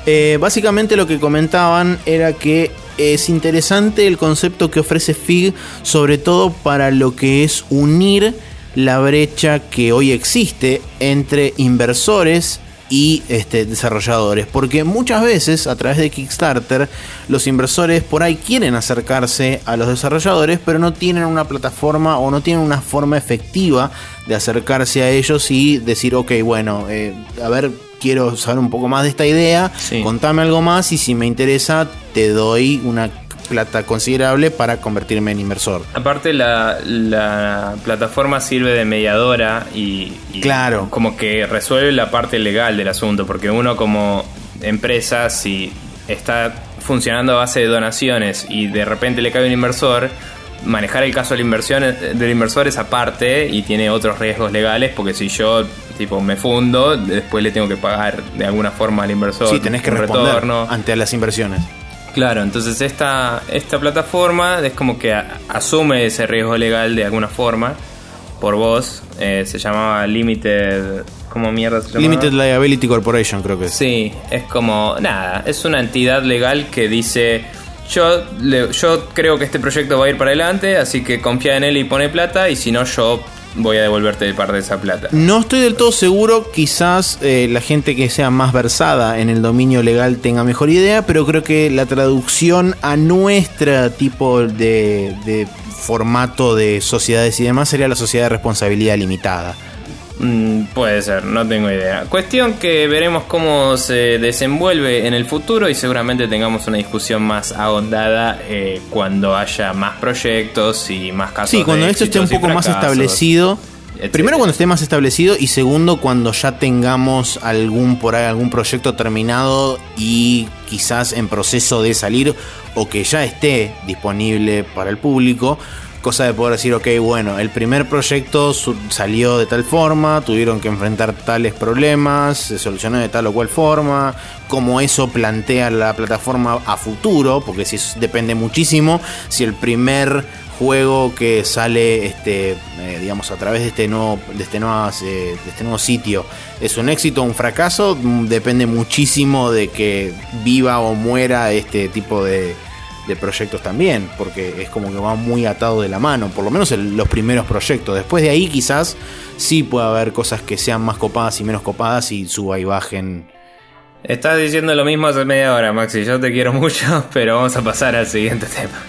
Eh, básicamente lo que comentaban era que es interesante el concepto que ofrece Fig, sobre todo para lo que es unir la brecha que hoy existe entre inversores y este, desarrolladores. Porque muchas veces a través de Kickstarter los inversores por ahí quieren acercarse a los desarrolladores, pero no tienen una plataforma o no tienen una forma efectiva de acercarse a ellos y decir, ok, bueno, eh, a ver, quiero saber un poco más de esta idea, Sí. contame algo más y si me interesa te doy una plata considerable para convertirme en inversor. Aparte la, la plataforma sirve de mediadora y, y Claro. como que resuelve la parte legal del asunto, porque uno como empresa si está funcionando a base de donaciones y de repente le cae un inversor, manejar el caso del, inversión, del inversor es aparte y tiene otros riesgos legales, porque si yo tipo me fundo, después le tengo que pagar de alguna forma al inversor Sí, tenés que responder retorno. ante las inversiones. Claro, entonces esta, esta plataforma es como que a- asume ese riesgo legal de alguna forma por vos. Eh, se llamaba Limited. ¿Cómo mierda se llamaba? Limited Liability Corporation creo que es. Sí, es como. Nada, es una entidad legal que dice. Yo, le- yo creo que este proyecto va a ir para adelante, así que confía en él y pone plata, y si no, yo voy a devolverte de parte de esa plata. No estoy del todo seguro, quizás eh, la gente que sea más versada en el dominio legal tenga mejor idea, pero creo que la traducción a nuestro tipo de, de formato de sociedades y demás sería la sociedad de responsabilidad limitada. Mm, puede ser, no tengo idea. Cuestión que veremos cómo se desenvuelve en el futuro y seguramente tengamos una discusión más ahondada eh, cuando haya más proyectos y más casos. Sí, cuando de esto esté un poco más establecido. etcétera. Primero cuando esté más establecido y segundo cuando ya tengamos algún por ahí algún proyecto terminado y quizás en proceso de salir o que ya esté disponible para el público. Cosa de poder decir, ok, bueno, el primer proyecto salió de tal forma, tuvieron que enfrentar tales problemas, se solucionó de tal o cual forma, cómo eso plantea la plataforma a futuro, porque si depende muchísimo, si el primer juego que sale este eh, digamos a través de este nuevo de este nuevo, eh, de este nuevo sitio es un éxito o un fracaso mm, depende muchísimo de que viva o muera este tipo de, de proyectos también porque es como que va muy atado de la mano por lo menos los primeros proyectos después de ahí quizás sí puede haber cosas que sean más copadas y menos copadas y suba y bajen Estás diciendo lo mismo hace media hora, Maxi. Yo te quiero mucho, pero vamos a pasar al siguiente tema.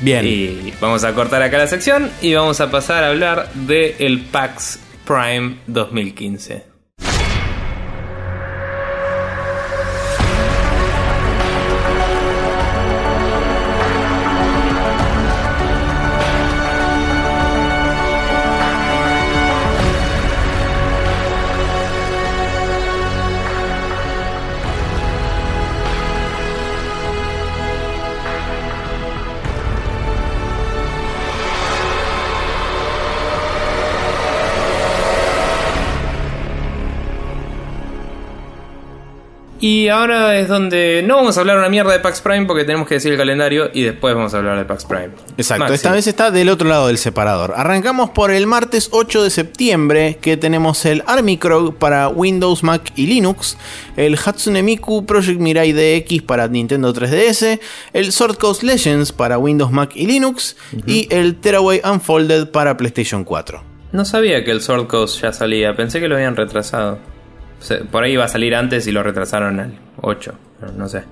bien Y vamos a cortar acá la sección y vamos a pasar a hablar de el PAX Prime 2015. Y ahora es donde no vamos a hablar una mierda de PAX Prime porque tenemos que decir el calendario y después vamos a hablar de PAX Prime. Exacto, Maxi. esta vez está del otro lado del separador. Arrancamos por el martes 8 de septiembre, que tenemos el Army Krog para Windows, Mac y Linux, el Hatsune Miku Project Mirai DX para Nintendo 3DS, el Sword Coast Legends para Windows, Mac y Linux, y el Teraway Unfolded para PlayStation 4. No sabía que el Sword Coast ya salía, pensé que lo habían retrasado. Por ahí iba a salir antes y lo retrasaron al 8, no, no sé.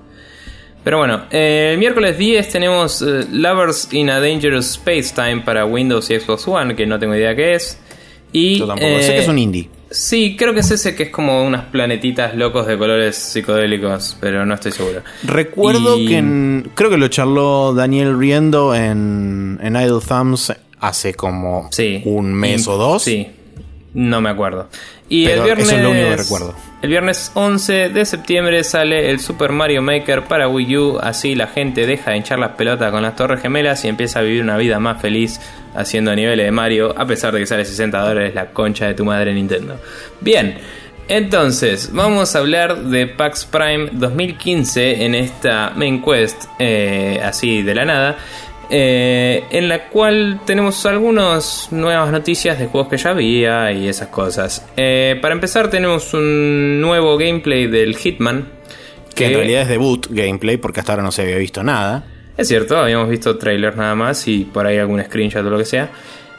Pero bueno, eh, el miércoles 10 tenemos eh, Lovers in a Dangerous Space Time para Windows y Xbox One, que no tengo idea qué es. Y, Yo tampoco, sé eh, que es un indie. Sí, creo que es ese que es como unas planetitas locos de colores psicodélicos, pero no estoy seguro. Recuerdo Y- que en- creo que lo charló Daniel Riendo en, en Idle Thumbs hace como Sí. un mes o dos. Sí, no me acuerdo. Y Pero el viernes. eso es lo único que recuerdo. El viernes 11 de septiembre sale el Super Mario Maker para Wii U, así la gente deja de hinchar las pelotas con las torres gemelas y empieza a vivir una vida más feliz haciendo niveles de Mario, a pesar de que sale 60 dólares la concha de tu madre Nintendo. Bien, entonces vamos a hablar de PAX Prime 2015 en esta main quest, eh, así de la nada. Eh, en la cual tenemos algunas nuevas noticias de juegos que ya había y esas cosas. Eh, para empezar tenemos un nuevo gameplay del Hitman. Que, en realidad es debut gameplay porque hasta ahora no se había visto nada. Es cierto, habíamos visto trailers nada más y por ahí algún screenshot o lo que sea.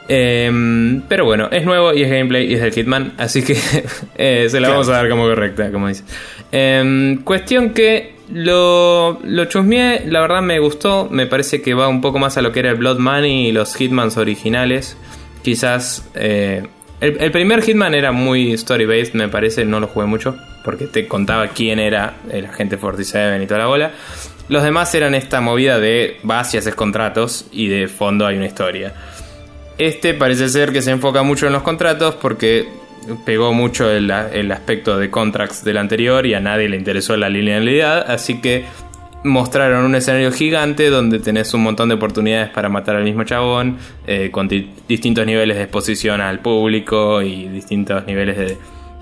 Em, pero bueno, es nuevo y es gameplay y es del Hitman, así que eh, se la vamos a dar como correcta, como dice. Em, cuestión que lo, lo chusmeé, la verdad me gustó. Me parece que va un poco más a lo que era el Blood Money y los Hitmans originales. Quizás. Eh, el, primer Hitman era muy story-based, me parece. No lo jugué mucho. Porque te contaba quién era el agente 47 y toda la bola. Los demás eran esta movida de vas y haces contratos y de fondo hay una historia. Este parece ser que se enfoca mucho en los contratos porque pegó mucho el, aspecto de contracts del anterior y a nadie le interesó la linealidad, así que mostraron un escenario gigante donde tenés un montón de oportunidades para matar al mismo chabón, eh, con distintos niveles de exposición al público y distintos niveles de,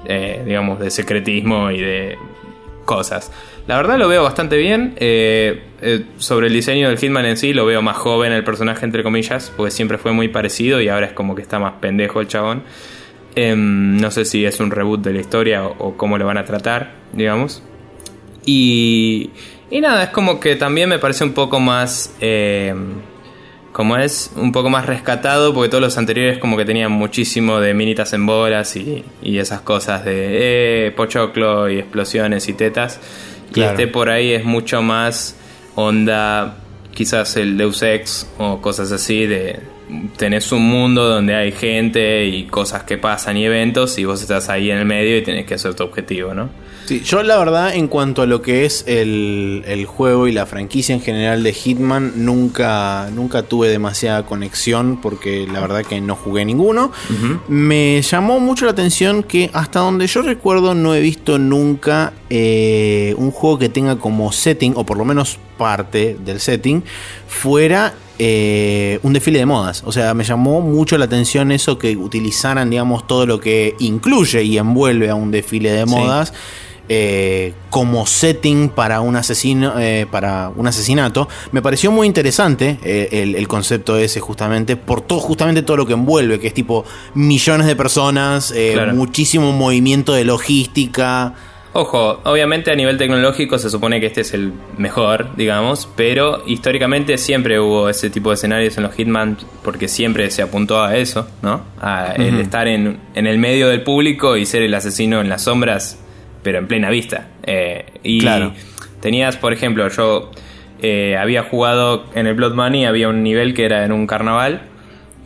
eh, digamos, de secretismo y de cosas. La verdad lo veo bastante bien. Eh, sobre el diseño del Hitman en sí, lo veo más joven el personaje, entre comillas, porque siempre fue muy parecido y ahora es como que está más pendejo el chabón. Em, no sé si es un reboot de la historia o, cómo lo van a tratar, digamos. Y, y, nada, es como que también me parece un poco más... Em, como es un poco más rescatado, porque todos los anteriores como que tenían muchísimo de minitas en bolas y, esas cosas de eh, pochoclo y explosiones y tetas. Y este por ahí es mucho más onda, quizás el Deus Ex o cosas así de tenés un mundo donde hay gente y cosas que pasan y eventos y vos estás ahí en el medio y tenés que hacer tu objetivo, ¿no? Sí, yo la verdad en cuanto a lo que es el, juego y la franquicia en general de Hitman, nunca, nunca tuve demasiada conexión porque la verdad que no jugué ninguno. Me llamó mucho la atención que hasta donde yo recuerdo no he visto nunca eh, un juego que tenga como setting, o por lo menos parte del setting, fuera eh, un desfile de modas. O sea, me llamó mucho la atención eso que utilizaran, digamos, todo lo que incluye y envuelve a un desfile de modas. Eh, como setting para un asesino eh, para un asesinato me pareció muy interesante el, concepto ese justamente por todo justamente todo lo que envuelve que es tipo millones de personas muchísimo movimiento de logística Ojo, obviamente a nivel tecnológico se supone que este es el mejor, digamos, pero históricamente siempre hubo ese tipo de escenarios en los Hitman porque siempre se apuntó a eso, ¿no? A el estar en, el medio del público y ser el asesino en las sombras, pero en plena vista. Eh, y claro. tenías, por ejemplo, yo eh, había jugado en el Blood Money, había un nivel que era en un carnaval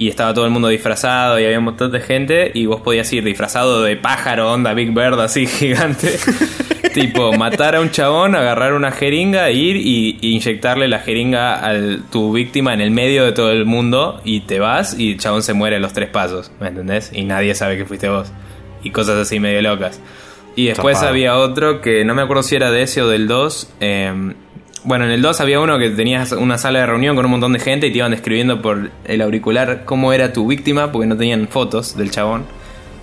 y estaba todo el mundo disfrazado y había un montón de gente y vos podías ir disfrazado de pájaro, onda Big Bird así gigante. tipo, matar a un chabón, agarrar una jeringa, ir y, inyectarle la jeringa a tu víctima en el medio de todo el mundo y te vas y el chabón se muere a los tres pasos, ¿me entendés? Y nadie sabe que fuiste vos. Y cosas así medio locas. Y después había otro que no me acuerdo si era de ese o del 2. Eh, bueno, en el 2 había uno que tenías una sala de reunión con un montón de gente y te iban describiendo por el auricular cómo era tu víctima porque no tenían fotos del chabón.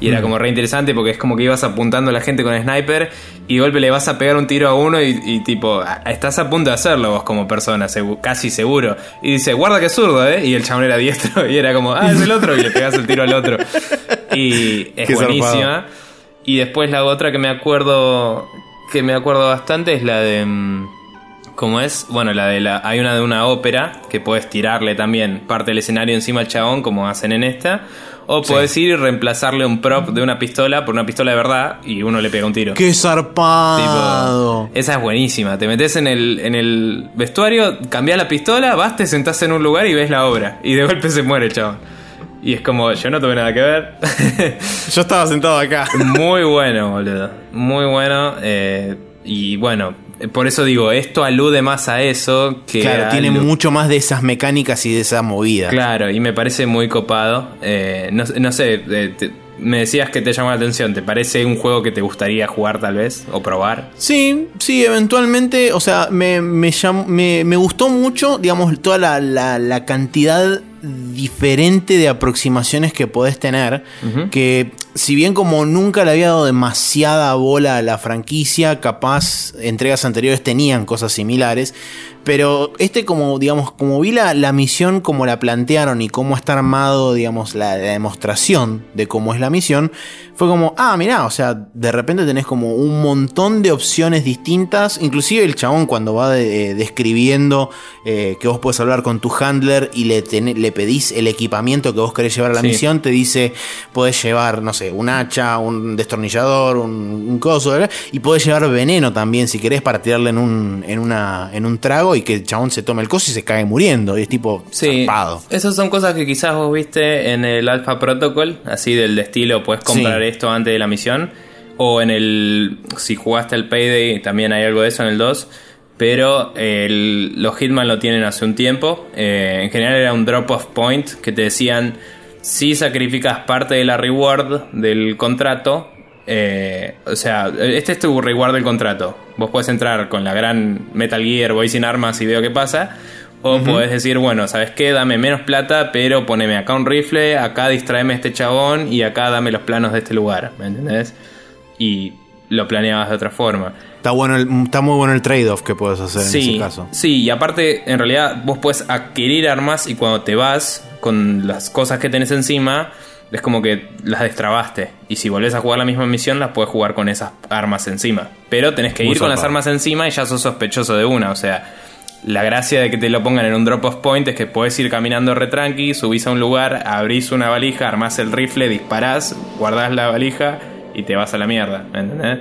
Y era mm. como re interesante porque es como que ibas apuntando a la gente con el sniper y de golpe le vas a pegar un tiro a uno y, tipo, estás a punto de hacerlo vos como persona, casi seguro. Y dice, guarda que es zurdo, ¿eh? Y el chabón era diestro y era como, ah, es el otro y le pegas el tiro al otro. Y es buenísima. Y después la otra que me acuerdo, que me acuerdo bastante es la de... Como es, bueno, la de la, hay una de una ópera que puedes tirarle también parte del escenario encima al chabón, como hacen en esta. O puedes ir y reemplazarle un prop de una pistola por una pistola de verdad y uno le pega un tiro. ¡Qué zarpado! esa es buenísima. Te metes en el, en el vestuario, cambias la pistola, vas, te sentás en un lugar y ves la obra. Y de golpe se muere el chabón. Y es como, yo no tuve nada que ver. yo estaba sentado acá. Muy bueno, boludo. Muy bueno. Eh, y bueno, por eso digo, esto alude más a eso que. Claro, tiene mucho más de esas mecánicas y de esa movida. Claro, y me parece muy copado. Eh, no, sé, eh, me decías que te llama la atención. ¿Te parece un juego que te gustaría jugar tal vez o probar? Sí, sí, eventualmente, o sea, me, me, llam- me- me gustó mucho, digamos, toda la, la- la cantidad diferente de aproximaciones que podés tener, que si bien como nunca le había dado demasiada bola a la franquicia, capaz entregas anteriores tenían cosas similares, pero este como, digamos, como vi la, la misión como la plantearon y cómo está armado, digamos, la, la demostración de cómo es la misión, fue como, ah, mirá, o sea, de repente tenés como un montón de opciones distintas, inclusive el chabón cuando va de- eh, describiendo eh, que vos podés hablar con tu handler y le, tené- le pedís el equipamiento que vos querés llevar a la Sí. misión, te dice, podés llevar, no sé, un hacha, un destornillador, un, un coso, ¿verdad? y podés llevar veneno también si querés para tirarle en un, en una, en un trago y que el chabón se tome el coso y se cae muriendo, y es tipo, Sí, zarpado. esas son cosas que quizás vos viste en el Alpha Protocol, así del estilo, puedes comprar Sí. esto antes de la misión. O en el. Si jugaste el Payday, también hay algo de eso en el 2. Pero el- los Hitman lo tienen hace un tiempo. Eh, en general era un drop-off point que te decían: si sacrificas parte de la reward del contrato. eh, o sea, este es tu reward del contrato. Vos podés entrar con la gran Metal Gear, voy sin armas y veo qué pasa. O podés decir, bueno, ¿sabes qué? Dame menos plata, pero poneme acá un rifle, acá distraeme a este chabón y acá dame los planos de este lugar, ¿me entendés? Y lo planeabas de otra forma. Está, bueno el- está muy bueno el trade-off que puedes hacer en ese caso. sí, y aparte, en realidad, vos puedes adquirir armas y cuando te vas con las cosas que tenés encima, es como que las destrabaste. Y si volvés a jugar la misma misión, las puedes jugar con esas armas encima. Pero tenés que Muy ir con las armas encima y ya sos sospechoso de una. O sea, la gracia de que te lo pongan en un drop-off point es que podés ir caminando retranqui, subís a un lugar, abrís una valija, armás el rifle, disparás, guardás la valija y te vas a la mierda. ¿Me entendés?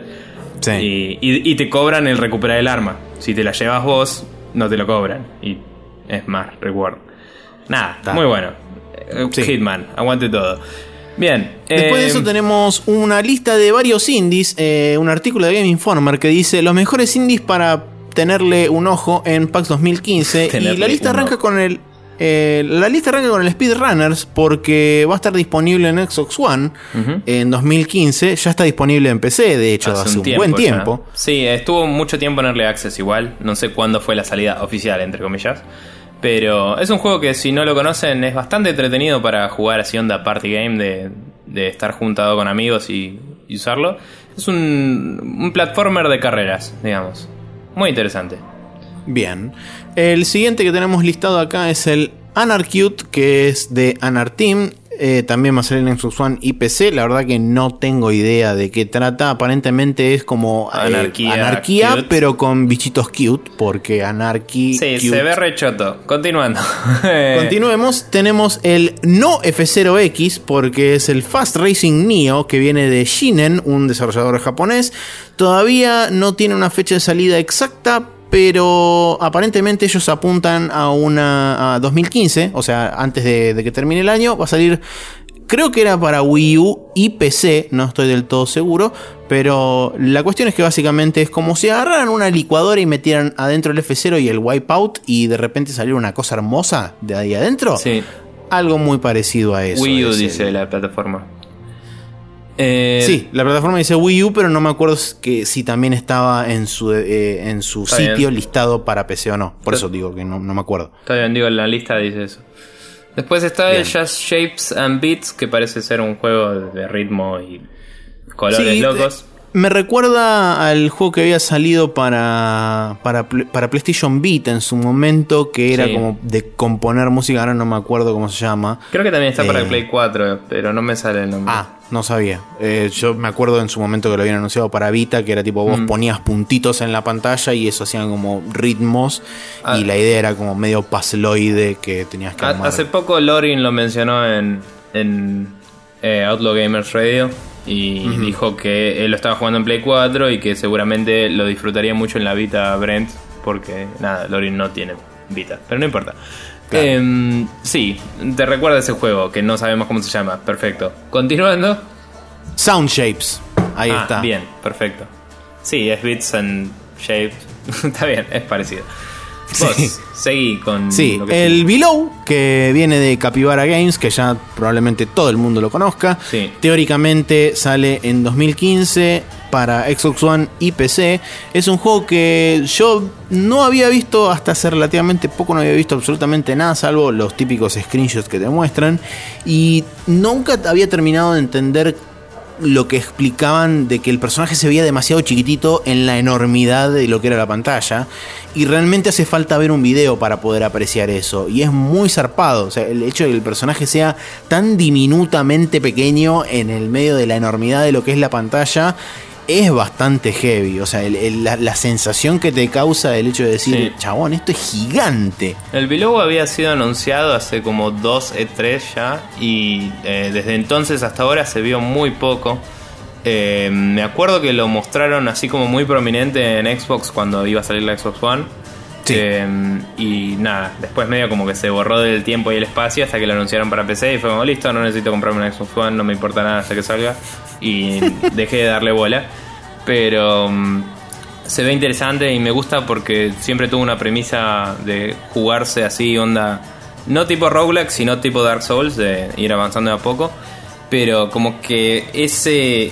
Sí. Y, y- y te cobran el recuperar el arma. Si te la llevas vos, no te lo cobran. Y es más reward. Nada, Está. muy bueno. Eh, Sí. Hitman, aguante todo. Bien. Después de eh, eso tenemos una lista de varios indies, eh, un artículo de Game Informer que dice los mejores indies para tenerle un ojo en PAX 2015 y la lista arranca con el eh, la lista arranca con el Speedrunners porque va a estar disponible en Xbox One en 2015, ya está disponible en PC, de hecho hace, un, buen ya. tiempo. Sí, estuvo mucho tiempo en Early Access igual. No sé cuándo fue la salida oficial, entre comillas. Pero es un juego que si no lo conocen es bastante entretenido para jugar así onda party game de, de estar juntado con amigos y, y usarlo. Es un, un platformer de carreras, digamos. Muy interesante. Bien. El siguiente que tenemos listado acá es el Anarcute, que es de Anarteam. Eh, también va a salir en Xbox One y PC. La verdad que no tengo idea de qué trata. Aparentemente es como eh, Anarquía anarquía, pero con bichitos cute. Porque Anarchy. Sí, cute. se ve rechoto. Continuando. Continuemos, tenemos el no F0X porque es el Fast Racing Neo que viene de Shinen, un desarrollador japonés. Todavía no tiene una fecha de salida exacta, pero aparentemente ellos apuntan a una a 2015, o sea, antes de, de que termine el año, va a salir Creo que era para Wii U y PC, no estoy del todo seguro, pero la cuestión es que básicamente es como si agarraran una licuadora y metieran adentro el F0 y el Wipeout y de repente saliera una cosa hermosa de ahí adentro. sí. Algo muy parecido a eso. Wii U el- dice la plataforma. Eh, Sí, la plataforma dice Wii U, pero no me acuerdo que si también estaba en su, eh, en su sitio bien. listado para PC o no. Por Está- eso digo que no, no me acuerdo. Está bien, digo, en la lista dice eso. Después está el Bien. Just Shapes and Beats, que parece ser un juego de ritmo y colores Sí, locos. eh, Me recuerda al juego que había salido para, para, para PlayStation Beat en su momento, que era Sí. como de componer música, ahora no me acuerdo cómo se llama. Creo que también está para Eh, el Play 4, pero no me sale el nombre. Ah, no sabía. Eh, yo me acuerdo en su momento que lo habían anunciado para Vita, que era tipo vos Mm. ponías puntitos en la pantalla y eso hacían como ritmos Ah. y la idea era como medio puzzloide que tenías que armar. Hace poco Lorin lo mencionó en, en eh, Outlaw Gamers Radio y dijo que él lo estaba jugando en Play 4 y que seguramente lo disfrutaría mucho en la Vita Brent porque nada, Lorin no tiene Vita, pero no importa. Claro. Em, sí, te recuerda ese juego que no sabemos cómo se llama. Perfecto. Continuando. Sound Shapes. Ahí Ah, está. Bien, perfecto. Sí, es Bits and Shapes. Está bien, es parecido. Vos, Sí. seguí con. Sí, lo que el Below, que viene de Capybara Games, que ya probablemente todo el mundo lo conozca. Sí. Teóricamente sale en 2015 para Xbox One y PC. Es un juego que yo no había visto hasta hace relativamente poco, no había visto absolutamente nada, salvo los típicos screenshots que te muestran. Y nunca había terminado de entender lo que explicaban de que el personaje se veía demasiado chiquitito en la enormidad de lo que era la pantalla. Y realmente hace falta ver un video para poder apreciar eso. Y es muy zarpado. O sea, el hecho de que el personaje sea tan diminutamente pequeño en el medio de la enormidad de lo que es la pantalla. Es bastante heavy, o sea, el- el- la, la sensación que te causa el hecho de decir, Sí. chabón, esto es gigante. El Below había sido anunciado hace como dos E3 ya y eh, desde entonces hasta ahora se vio muy poco. Eh, me acuerdo que lo mostraron así como muy prominente en Xbox cuando iba a salir la Xbox One. Sí. Eh, y nada, después medio como que se borró del tiempo y el espacio hasta que lo anunciaron para PC y fue como listo, no necesito comprarme una Xbox One, no me importa nada hasta que salga. Y dejé de darle bola. Pero mm, se ve interesante y me gusta porque siempre tuvo una premisa de jugarse así, onda. No tipo roguelike, sino tipo Dark Souls, de ir avanzando de a poco. Pero como que ese.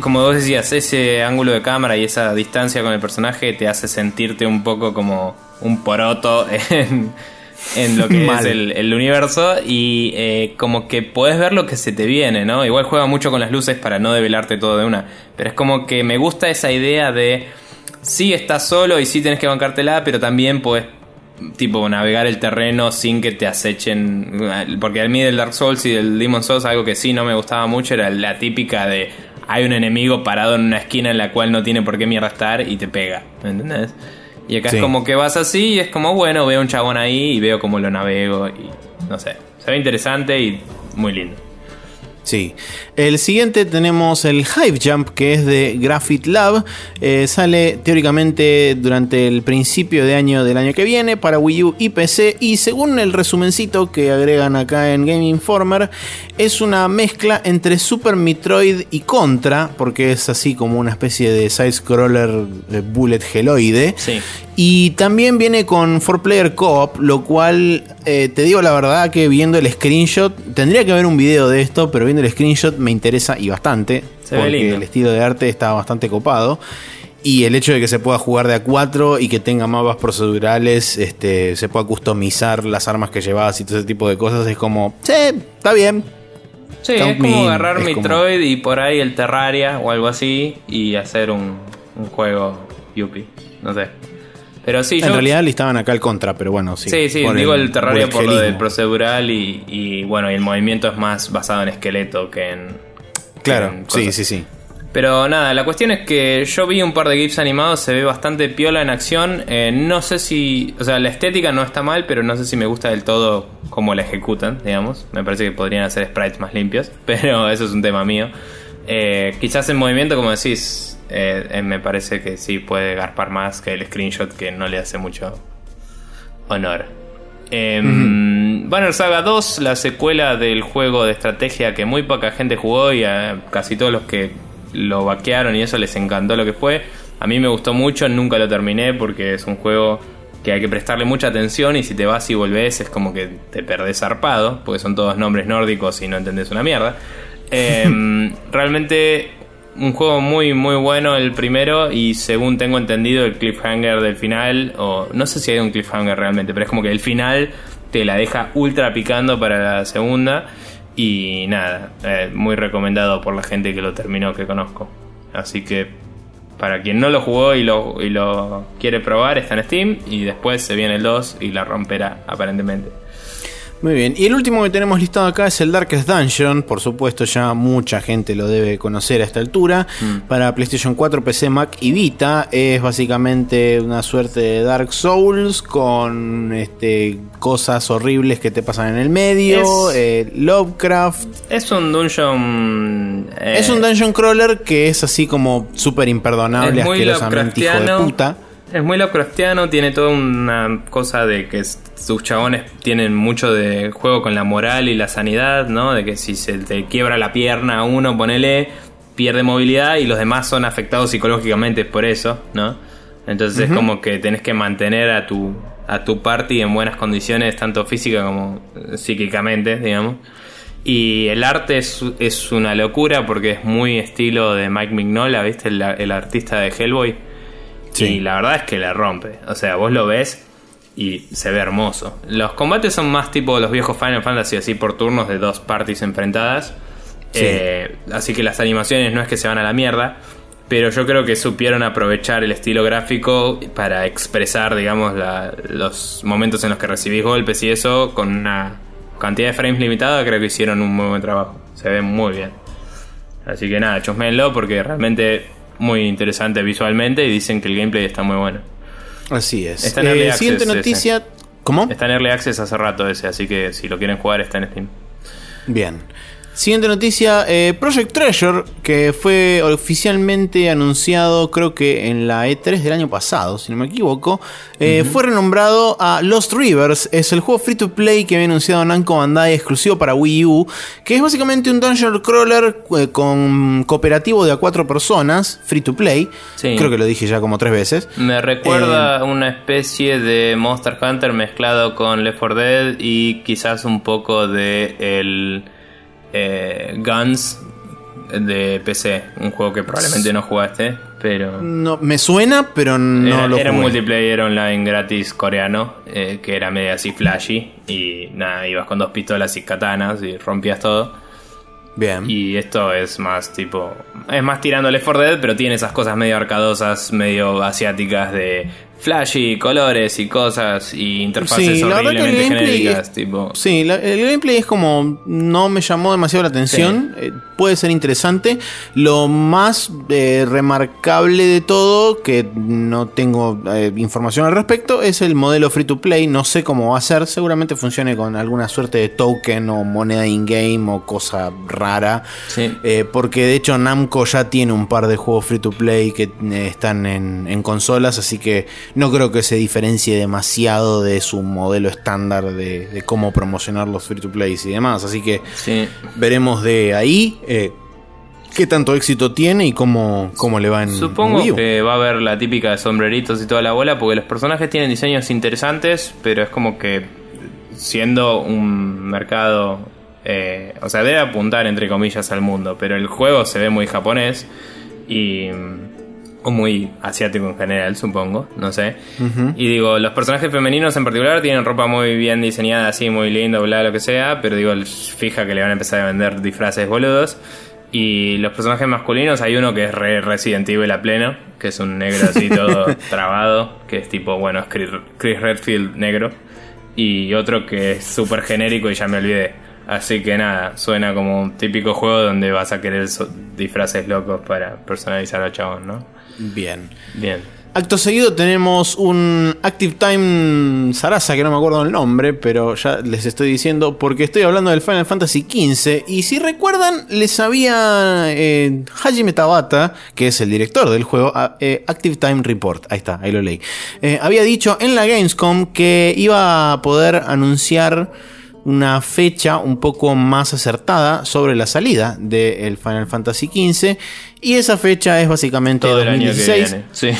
Como vos decías, ese ángulo de cámara y esa distancia con el personaje te hace sentirte un poco como un poroto en, en lo que es el universo y eh, como que podés ver lo que se te viene, ¿no? Igual juega mucho con las luces para no develarte todo de una, pero es como que me gusta esa idea de sí estás solo y sí tenés que bancártela, pero también podés tipo navegar el terreno sin que te acechen, porque a mí del Dark Souls y del Demon Souls algo que sí no me gustaba mucho era la típica de hay un enemigo parado en una esquina en la cual no tiene por qué mierda estar y te pega, ¿me entendés? Y acá Sí. es como que vas así y es como, bueno, veo un chabón ahí y veo cómo lo navego y no sé. Se ve interesante y muy lindo. Sí. El siguiente tenemos el Hive Jump, que es de Graphite Lab. Eh, sale teóricamente durante el principio de año del año que viene para Wii U y PC. Y según el resumencito que agregan acá en Game Informer, es una mezcla entre Super Metroid y Contra, porque es así como una especie de side-scroller eh, bullet geloide. Sí. Y también viene con 4-player co-op, lo cual eh, te digo la verdad que viendo el screenshot, tendría que haber un video de esto, pero viendo el screenshot me interesa y bastante, Se ve porque lindo. el estilo de arte está bastante copado. Y el hecho de que se pueda jugar de a 4 y que tenga mapas procedurales, este, se pueda customizar las armas que llevas y todo ese tipo de cosas, es como, sí, está bien. Sí, Count es como agarrar es como- Metroid y por ahí el Terraria o algo así y hacer un, un juego Yuppie. No sé. Pero sí, En yo. realidad listaban acá el contra, pero bueno, sí. Sí, sí, digo el Terraria por lo del procedural y, y, bueno, y el movimiento es más basado en esqueleto que en. Claro, en sí, sí, sí. Pero nada, la cuestión es que yo vi un par de GIFs animados, se ve bastante piola en acción. eh, no sé si. O sea, la estética no está mal, pero no sé si me gusta del todo cómo la ejecutan, digamos. Me parece que podrían hacer sprites más limpios, pero eso es un tema mío. Eh, quizás en movimiento, como decís, eh, eh, me parece que sí puede garpar más que el screenshot que no le hace mucho honor. Em, Banner Saga 2, la secuela del juego de estrategia que muy poca gente jugó y a casi todos los que lo vaquearon y eso les encantó lo que fue. A mí me gustó mucho, nunca lo terminé porque es un juego que hay que prestarle mucha atención y si te vas y volvés es como que te perdés zarpado, porque son todos nombres nórdicos y no entendés una mierda. Em, realmente un juego muy muy bueno el primero y según tengo entendido el cliffhanger del final o no sé si hay un cliffhanger realmente pero es como que el final te la deja ultra picando para la segunda y nada eh, muy recomendado por la gente que lo terminó que conozco. Así que para quien no lo jugó y lo, y lo quiere probar está en Steam y después se viene el 2 y la romperá aparentemente Muy bien, y el último que tenemos listado acá es el Darkest Dungeon, por supuesto ya mucha gente lo debe conocer a esta altura, para PlayStation 4, PC, Mac y Vita, es básicamente una suerte de Dark Souls con este, cosas horribles que te pasan en el medio, Es- eh, Lovecraft, es un dungeon eh, es un dungeon crawler que es así como súper imperdonable, Es muy asquerosamente hijo de puta. Es muy Lovecraftiano, tiene toda una cosa de que s- sus chabones tienen mucho de juego con la moral y la sanidad, ¿no? De que si se te quiebra la pierna a uno, ponele, pierde movilidad y los demás son afectados psicológicamente por eso, ¿no? Entonces es como que tenés que mantener a tu a tu party en buenas condiciones, tanto física como psíquicamente, digamos. Y el arte es, es una locura porque es muy estilo de Mike Mignola, ¿viste? El, el artista de Hellboy. Sí. Y la verdad es que le rompe. O sea, vos lo ves y se ve hermoso. Los combates son más tipo los viejos Final Fantasy, así por turnos de dos parties enfrentadas. Sí. Eh, así que las animaciones no es que se van a la mierda. Pero yo creo que supieron aprovechar el estilo gráfico para expresar, digamos, la- los momentos en los que recibís golpes y eso con una cantidad de frames limitada. Creo que hicieron un muy buen trabajo. Se ve muy bien. Así que nada, chusmenlo porque realmente muy interesante visualmente y dicen que el gameplay está muy bueno. Así es. Está en Early Eh, Access siguiente ese. noticia. ¿Cómo? Está en Early Access hace rato ese, así que si lo quieren jugar está en Steam. Bien. Siguiente noticia, eh, Project Treasure, que fue oficialmente anunciado creo que en la E3 del año pasado, si no me equivoco, eh, fue renombrado a Lost Rivers, es el juego free to play que había anunciado Namco Bandai exclusivo para Wii U, que es básicamente un dungeon crawler eh, con cooperativo de a cuatro personas, free to play, Sí. creo que lo dije ya como tres veces. Me recuerda una especie de Monster Hunter mezclado con Left 4 Dead y quizás un poco de el eh, Guns de PC, un juego que probablemente no jugaste, pero No, me suena, pero no era, lo era un multiplayer online gratis coreano eh, que era medio así flashy y nada, ibas con dos pistolas y katanas y rompías todo. Bien. Y esto es más tipo. Es más tirando Left 4 Dead, pero tiene esas cosas medio arcadosas, medio asiáticas de flashy, colores y cosas y interfaces Sí, horriblemente gameplay genéricas. es- Tipo. Sí, la- el gameplay es como no me llamó demasiado la atención. eh, puede ser interesante. Lo más eh, remarcable de todo, que no tengo eh, información al respecto, es el modelo free to play. No sé cómo va a ser. Seguramente funcione con alguna suerte de token o moneda in-game o cosa rara. Sí. Eh, porque de hecho Namco ya tiene un par de juegos free to play que están en, en consolas, así que no creo que se diferencie demasiado de su modelo estándar de, de cómo promocionar los free to plays y demás. Así que Sí. veremos de ahí eh, qué tanto éxito tiene y cómo, cómo le va en Supongo que va a haber la típica de sombreritos y toda la bola, porque los personajes tienen diseños interesantes, pero es como que siendo un mercado, eh, o sea, debe apuntar entre comillas al mundo, pero el juego se ve muy japonés y o muy asiático en general, supongo, no sé. Y digo, los personajes femeninos en particular tienen ropa muy bien diseñada, así, muy lindo, bla, lo que sea, pero digo, fija que le van a empezar a vender disfraces boludos. Y los personajes masculinos, hay uno que es re Resident Evil a pleno, que es un negro así todo trabado, que es tipo, bueno, es Chris Redfield negro. Y otro que es súper genérico y ya me olvidé. Así que nada, suena como un típico juego donde vas a querer so- disfraces locos para personalizar al chabón, ¿no? Bien. Bien. Acto seguido tenemos un Active Time Sarasa, que no me acuerdo el nombre, pero ya les estoy diciendo porque estoy hablando del Final Fantasy XV. Y si recuerdan, les había eh, Hajime Tabata, que es el director del juego, eh, Active Time Report, ahí está, ahí lo leí. Eh, había dicho en la Gamescom que iba a poder anunciar una fecha un poco más acertada sobre la salida del Final Fantasy XV. Y esa fecha es básicamente Todo el año que 2016. viene. Sí.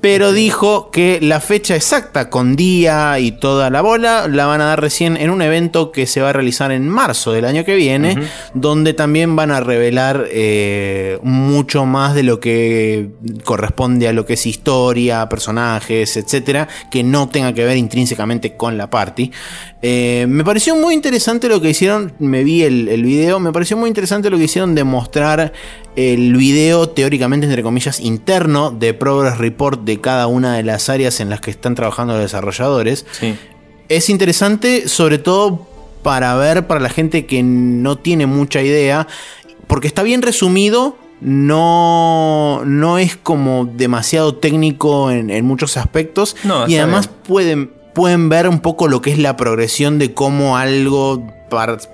Pero dijo que la fecha exacta con día y toda la bola la van a dar recién en un evento que se va a realizar en marzo del año que viene, donde también van a revelar eh, mucho más de lo que corresponde a lo que es historia, personajes, etcétera, que no tenga que ver intrínsecamente con la party. Eh, me pareció muy interesante lo que hicieron, me vi el, el video, me pareció muy interesante lo que hicieron de mostrar el video teóricamente entre comillas interno de Progress Report de cada una de las áreas en las que están trabajando los desarrolladores. Sí. Es interesante sobre todo para ver para la gente que no tiene mucha idea, porque está bien resumido, no, no es como demasiado técnico en, en muchos aspectos No, y además bien. pueden, pueden ver un poco lo que es la progresión de cómo algo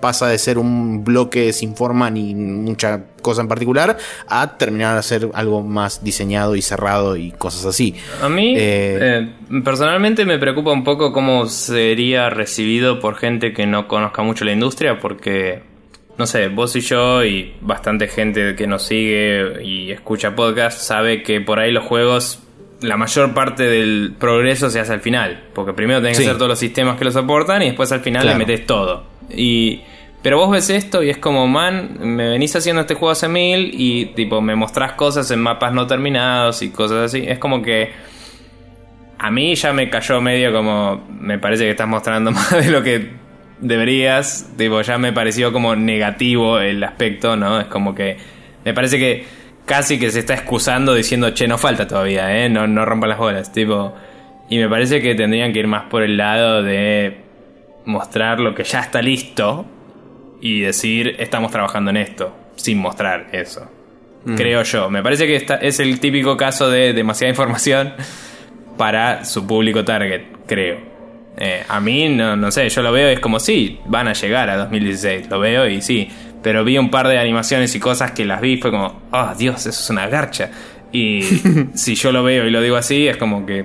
pasa de ser un bloque sin forma ni mucha cosa en particular a terminar a ser algo más diseñado y cerrado y cosas así. A mí, Eh, eh, personalmente, me preocupa un poco cómo sería recibido por gente que no conozca mucho la industria, porque, no sé, vos y yo y bastante gente que nos sigue y escucha podcast sabe que por ahí los juegos la mayor parte del progreso se hace al final. Porque primero tenés Sí. que hacer todos los sistemas que lo soportan y después al final Claro. le metes todo. Y. Pero vos ves esto y es como, man, me venís haciendo este juego hace mil y tipo me mostrás cosas en mapas no terminados y cosas así. Es como que a mí ya me cayó medio como, me parece que estás mostrando más de lo que deberías. Tipo, ya me pareció como negativo el aspecto, ¿no? Es como que me parece que casi que se está excusando diciendo, che, no falta todavía, ¿eh? No, no rompan las bolas, tipo. Y me parece que tendrían que ir más por el lado de mostrar lo que ya está listo y decir, estamos trabajando en esto, sin mostrar eso. Creo yo. Me parece que esta es el típico caso de demasiada información para su público target, creo. Eh, a mí, no, no sé, yo lo veo y es como, sí, van a llegar a 2016, lo veo y sí. Pero vi un par de animaciones y cosas que las vi, fue como, oh Dios, eso es una garcha. Y si yo lo veo y lo digo así, es como que,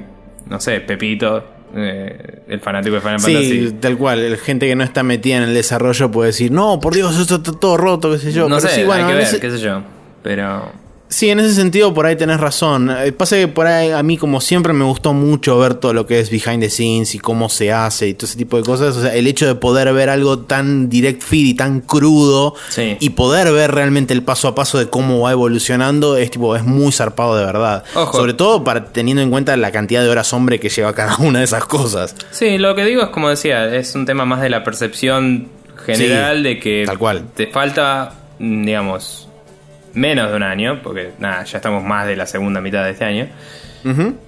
no sé, Pepito, eh, el fanático de Final Sí, Fantasy. tal cual. El gente que no está metida en el desarrollo puede decir, no, por Dios, esto está todo roto, qué sé yo. no Pero sé, sí, bueno, hay que en ver, ese- qué sé yo. Pero Sí, en ese sentido por ahí tenés razón. Eh, Pasa que por ahí a mí como siempre me gustó mucho ver todo lo que es behind the scenes y cómo se hace y todo ese tipo de cosas. O sea, el hecho de poder ver algo tan direct feed y tan crudo Sí. y poder ver realmente el paso a paso de cómo va evolucionando es tipo es muy zarpado de verdad. Ojo. Sobre todo para teniendo en cuenta la cantidad de horas hombre que lleva cada una de esas cosas. Sí, lo que digo es como decía, es un tema más de la percepción general Sí, de que tal cual. te falta, mm, digamos, menos de un año, porque nada, ya estamos más de la segunda mitad de este año,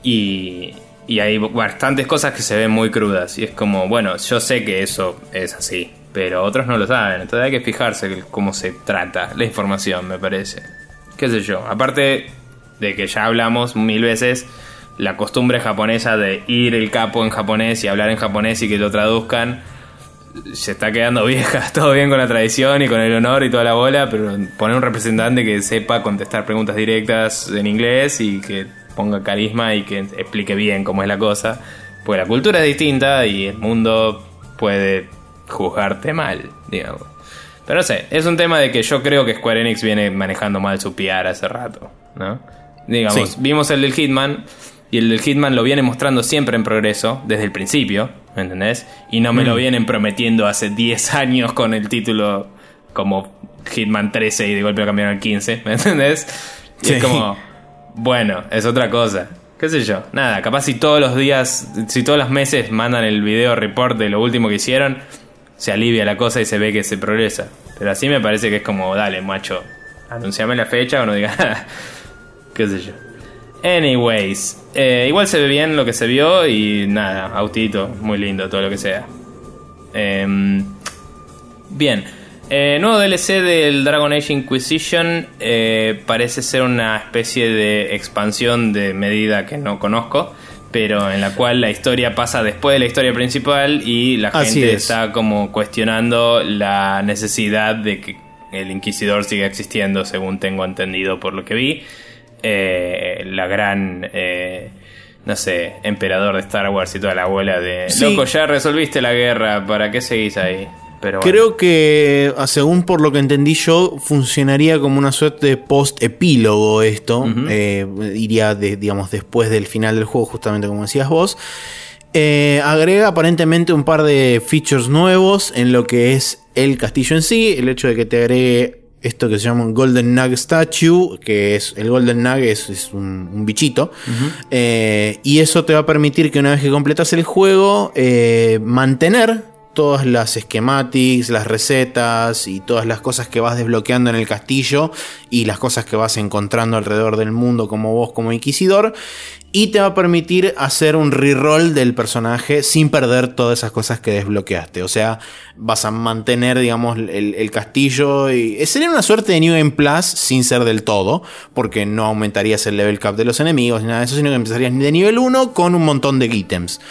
y, y hay bastantes cosas que se ven muy crudas, y es como, bueno, yo sé que eso es así, pero otros no lo saben, entonces hay que fijarse cómo se trata la información, me parece. ¿Qué sé yo? Aparte de que ya hablamos mil veces, la costumbre japonesa de ir el capo en japonés y hablar en japonés y que lo traduzcan, se está quedando vieja, todo bien con la tradición y con el honor y toda la bola, pero poner un representante que sepa contestar preguntas directas en inglés y que ponga carisma y que explique bien cómo es la cosa, pues la cultura es distinta y el mundo puede juzgarte mal, digamos. Pero no sé, es un tema de que yo creo que Square Enix viene manejando mal su PR hace rato, ¿no? Digamos, Sí. vimos el del Hitman y el del Hitman lo viene mostrando siempre en progreso, desde el principio, ¿me entendés? Y no me Mm. lo vienen prometiendo hace 10 años con el título como Hitman 13 y de golpe lo cambiaron al 15, ¿me entendés? Y Sí. es como, bueno, es otra cosa. ¿Qué sé yo? Nada, capaz si todos los días, si todos los meses mandan el video report de lo último que hicieron, se alivia la cosa y se ve que se progresa. Pero así me parece que es como, dale, macho, anunciame la fecha o no digas nada. ¿Qué sé yo? Anyways, eh, igual se ve bien lo que se vio y nada, autito, muy lindo, todo lo que sea. Em, bien, eh, nuevo DLC del Dragon Age Inquisition eh, parece ser una especie de expansión de medida que no conozco, pero en la cual la historia pasa después de la historia principal y la Así gente es. está como cuestionando la necesidad de que el Inquisidor siga existiendo, según tengo entendido por lo que vi. Eh, la gran, eh, no sé, emperador de Star Wars y toda la abuela de... Sí. Loco, ya resolviste la guerra, ¿para qué seguís ahí? Pero bueno. Creo que, según por lo que entendí yo, funcionaría como una suerte de post-epílogo esto. Eh, iría, de- digamos, después del final del juego, justamente como decías vos. Eh, agrega aparentemente un par de features nuevos en lo que es el castillo en sí. El hecho de que te agregue esto que se llama un Golden Nug Statue, que es el Golden Nug es, es un, un bichito. Eh, y eso te va a permitir que una vez que completas el juego, eh, mantener todas las schematics, las recetas y todas las cosas que vas desbloqueando en el castillo y las cosas que vas encontrando alrededor del mundo como vos como inquisidor y te va a permitir hacer un reroll del personaje sin perder todas esas cosas que desbloqueaste. O sea, vas a mantener, digamos, el, el castillo y eh, sería una suerte de New Game Plus sin ser del todo, porque no aumentarías el level cap de los enemigos ni nada de eso, sino que empezarías de nivel 1 con un montón de ítems.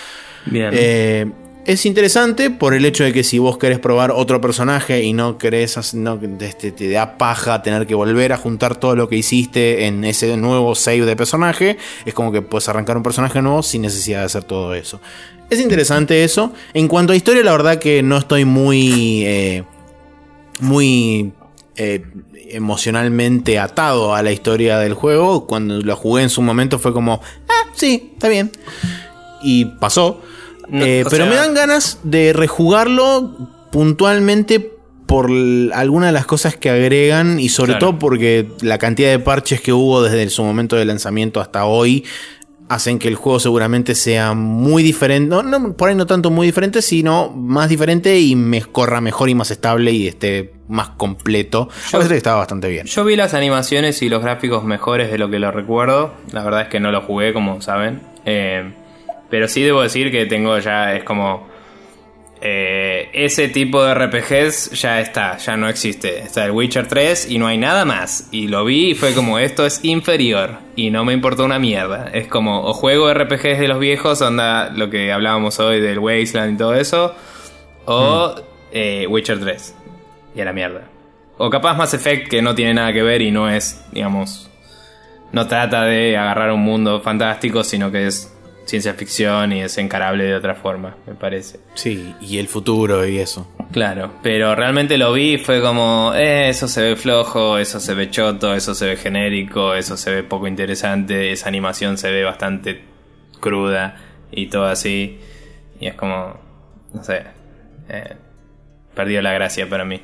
Bien. Eh, es interesante por el hecho de que si vos querés probar otro personaje y no querés, no, este, te da paja tener que volver a juntar todo lo que hiciste en ese nuevo save de personaje, es como que puedes arrancar un personaje nuevo sin necesidad de hacer todo eso. Es interesante eso. En cuanto a historia, la verdad que no estoy muy... eh, muy eh, emocionalmente atado a la historia del juego. Cuando lo jugué en su momento fue como, ah, sí, está bien. Y pasó. No, Eh, pero sea- me dan ganas de rejugarlo puntualmente por algunas de las cosas que agregan y sobre Claro. todo porque la cantidad de parches que hubo desde su momento de lanzamiento hasta hoy hacen que el juego seguramente sea muy diferente, no, no, por ahí no tanto muy diferente, sino más diferente y me corra mejor y más estable y esté más completo. Yo- A veces estaba bastante bien. Yo vi las animaciones y los gráficos mejores de lo que lo recuerdo. La verdad es que no lo jugué, como saben. Eh, pero sí debo decir que tengo ya, es como... eh, ese tipo de RPGs ya está, ya no existe. Está el Witcher 3 y no hay nada más. Y lo vi y fue como, esto es inferior. Y no me importó una mierda. Es como, o juego RPGs de los viejos, onda lo que hablábamos hoy del Wasteland y todo eso. O eh, Witcher 3. Y a la mierda. O capaz Mass Effect que no tiene nada que ver y no es, digamos, no trata de agarrar un mundo fantástico, sino que es ciencia ficción y es encarable de otra forma, me parece. Sí, y el futuro y eso. Claro, pero realmente lo vi y fue como, eh, eso se ve flojo, eso se ve choto, eso se ve genérico, eso se ve poco interesante, esa animación se ve bastante cruda y todo así. Y es como, no sé, eh, perdió la gracia para mí.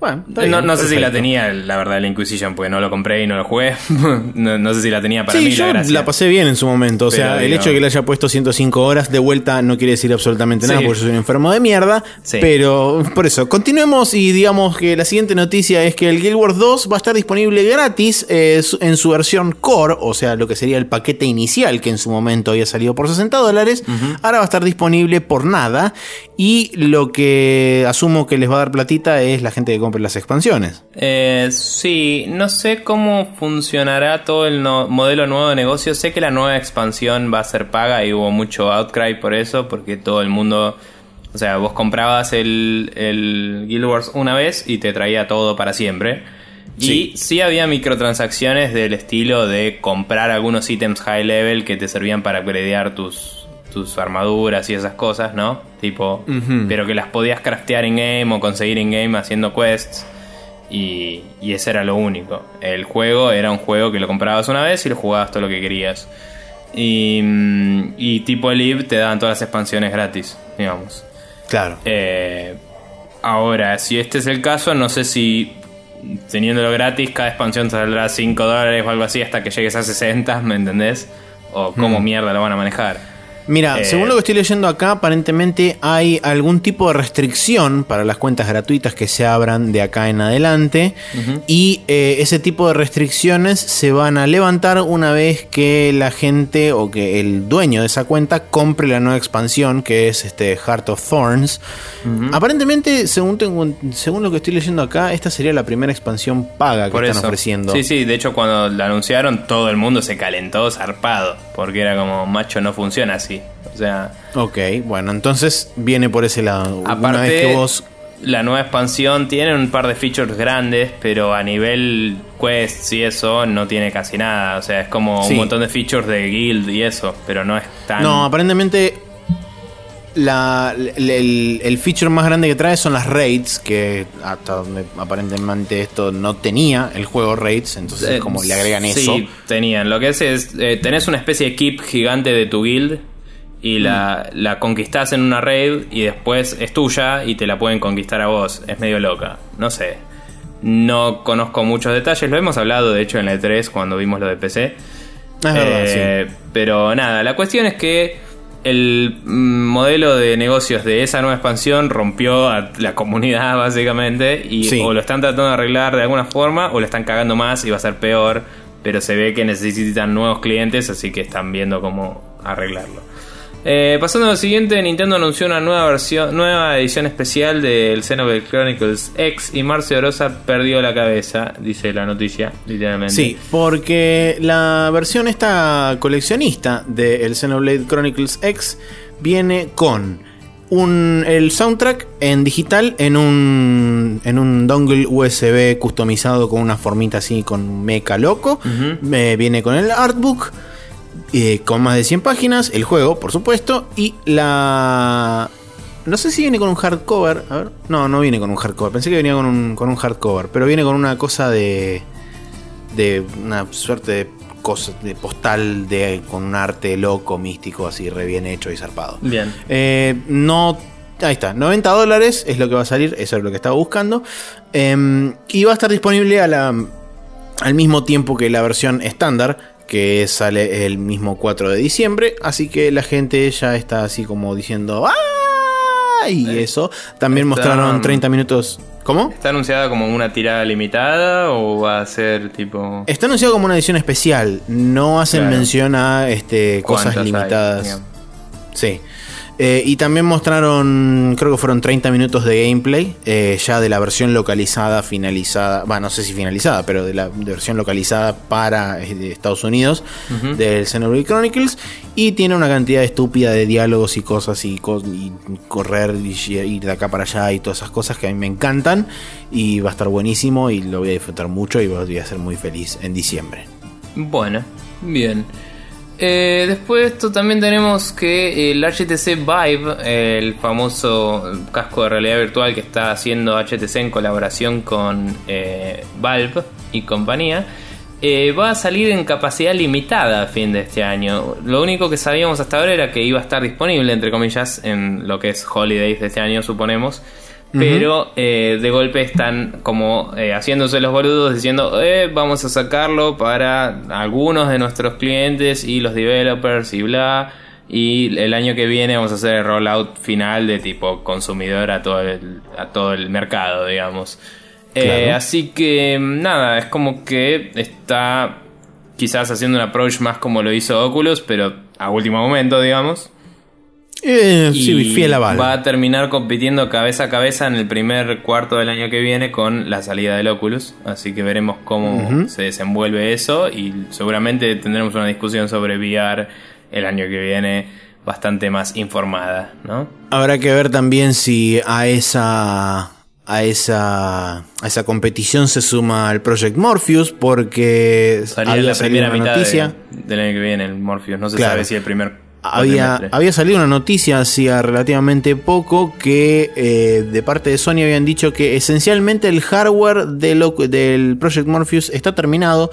Bueno, No, bien, no sé si la tenía, la verdad, la Inquisition, porque no lo compré y no lo jugué. no, no sé si la tenía para sí, mí yo la gracia. la pasé bien en su momento. O Pero sea, el hecho de que le haya puesto 105 horas de vuelta no quiere decir absolutamente nada, Sí. porque yo soy un enfermo de mierda. Sí. Pero por eso, continuemos y digamos que la siguiente noticia es que el Guild Wars 2 va a estar disponible gratis eh, en su versión core, o sea, lo que sería el paquete inicial que en su momento había salido por 60 dólares. Ahora va a estar disponible por nada. Y lo que asumo que les va a dar platita es la gente que compre las expansiones. Eh, sí, no sé cómo funcionará todo el no- modelo nuevo de negocio. Sé que la nueva expansión va a ser paga y hubo mucho outcry por eso, porque todo el mundo. O sea, vos comprabas el, el Guild Wars una vez y te traía todo para siempre. Sí. Y sí había microtransacciones del estilo de comprar algunos ítems high level que te servían para upgradear tus, tus armaduras y esas cosas, ¿no? Tipo, pero que las podías craftear in game o conseguir in game haciendo quests. Y, y ese era lo único. El juego era un juego que lo comprabas una vez y lo jugabas todo lo que querías. Y, mm, y tipo Live te daban todas las expansiones gratis, digamos. Claro. Eh, ahora, si este es el caso, no sé si teniéndolo gratis, cada expansión te saldrá 5 dólares o algo así hasta que llegues a 60, ¿me entendés? O cómo mierda lo van a manejar. Mira, Eh, según lo que estoy leyendo acá, aparentemente hay algún tipo de restricción para las cuentas gratuitas que se abran de acá en adelante. Y eh, ese tipo de restricciones se van a levantar una vez que la gente o que el dueño de esa cuenta compre la nueva expansión que es este Heart of Thorns. Aparentemente, según, tengo, según lo que estoy leyendo acá, esta sería la primera expansión paga que Por están eso. ofreciendo. Sí, sí, de hecho cuando la anunciaron todo el mundo se calentó zarpado, porque era como, macho, no funciona así. O sea, Ok, bueno, entonces viene por ese lado. una aparte, vez que vos la nueva expansión tiene un par de features grandes, pero a nivel quests y eso no tiene casi nada. O sea, es como Sí. un montón de features de guild y eso, pero no es tan... No, aparentemente la, el, feature más grande que trae son las raids, que hasta donde aparentemente esto no tenía el juego raids, entonces Eh, como le agregan sí, eso. tenían. Lo que es es, eh, tenés una especie de keep gigante de tu guild y la, la conquistás en una raid y después es tuya y te la pueden conquistar a vos. Es medio loca. No sé. No conozco muchos detalles. Lo hemos hablado, de hecho, en la E3 cuando vimos lo de PC. Es verdad, Eh, Pero nada, la cuestión es que el mm, modelo de negocios de esa nueva expansión rompió a la comunidad básicamente y Sí. o lo están tratando de arreglar de alguna forma o lo están cagando más y va a ser peor, pero se ve que necesitan nuevos clientes, así que están viendo cómo arreglarlo. Eh, pasando a lo siguiente, Nintendo anunció una nueva versión, nueva edición especial del Xenoblade Chronicles X y Marcio Orosa perdió la cabeza, dice la noticia, literalmente. Sí, porque la versión esta coleccionista de el Xenoblade Chronicles X viene con un, el soundtrack en digital en un, en un dongle USB customizado con una formita así con meca loco. Eh, viene con el artbook eh, con más de 100 páginas, el juego, por supuesto, y la... No sé si viene con un hardcover. A ver. No, no viene con un hardcover. Pensé que venía con un, con un hardcover. Pero viene con una cosa de. De una suerte de cosa de postal de, con un arte loco, místico, así re bien hecho y zarpado. Bien. Eh, no. Ahí está, 90 dólares es lo que va a salir, eso es lo que estaba buscando. Em, y va a estar disponible a la, al mismo tiempo que la versión estándar, que sale el mismo 4 de diciembre. Así que la gente ya está así como diciendo ¡Ah! Y Eh, eso. También está- mostraron 30 minutos. ¿Cómo? ¿Está anunciada como una tirada limitada o va a ser tipo... Está anunciado como una edición especial. No hacen Claro. mención a este, cosas hay, limitadas. Sí. Eh, y también mostraron, creo que fueron 30 minutos de gameplay, eh, ya de la versión localizada, finalizada, bueno, no sé si finalizada, pero de la de versión localizada para eh, Estados Unidos del Xenoblade Chronicles. Y tiene una cantidad estúpida de diálogos y cosas y, co- y correr y ir de acá para allá y todas esas cosas que a mí me encantan. Y va a estar buenísimo y lo voy a disfrutar mucho y voy a ser muy feliz en diciembre. Bueno, bien. Eh, después de esto también tenemos que el HTC Vive, el famoso casco de realidad virtual que está haciendo HTC en colaboración con eh, Valve y compañía, eh, va a salir en capacidad limitada a fin de este año. Lo único que sabíamos hasta ahora era que iba a estar disponible, entre comillas, en lo que es Holidays de este año, suponemos. Pero eh, de golpe están como eh, haciéndose los boludos diciendo eh, vamos a sacarlo para algunos de nuestros clientes y los developers y bla. Y el año que viene vamos a hacer el rollout final de tipo consumidor a todo el, a todo el mercado, digamos. Eh, Claro. así que nada, es como que está quizás haciendo un approach más como lo hizo Oculus, pero a último momento, digamos. Eh, sí, Y fiel a Valve. Va a terminar compitiendo cabeza a cabeza en el primer cuarto del año que viene con la salida del Oculus. Así que veremos cómo se desenvuelve eso. Y seguramente tendremos una discusión sobre VR el año que viene bastante más informada, ¿no? Habrá que ver también si a esa a esa a esa competición se suma el Project Morpheus porque Salía había la primera mitad de- del año que viene el Morpheus. No se Claro. sabe si el primer. Había, había salido una noticia hacía relativamente poco que eh, de parte de Sony habían dicho que esencialmente el hardware del, Oc- del Project Morpheus está terminado.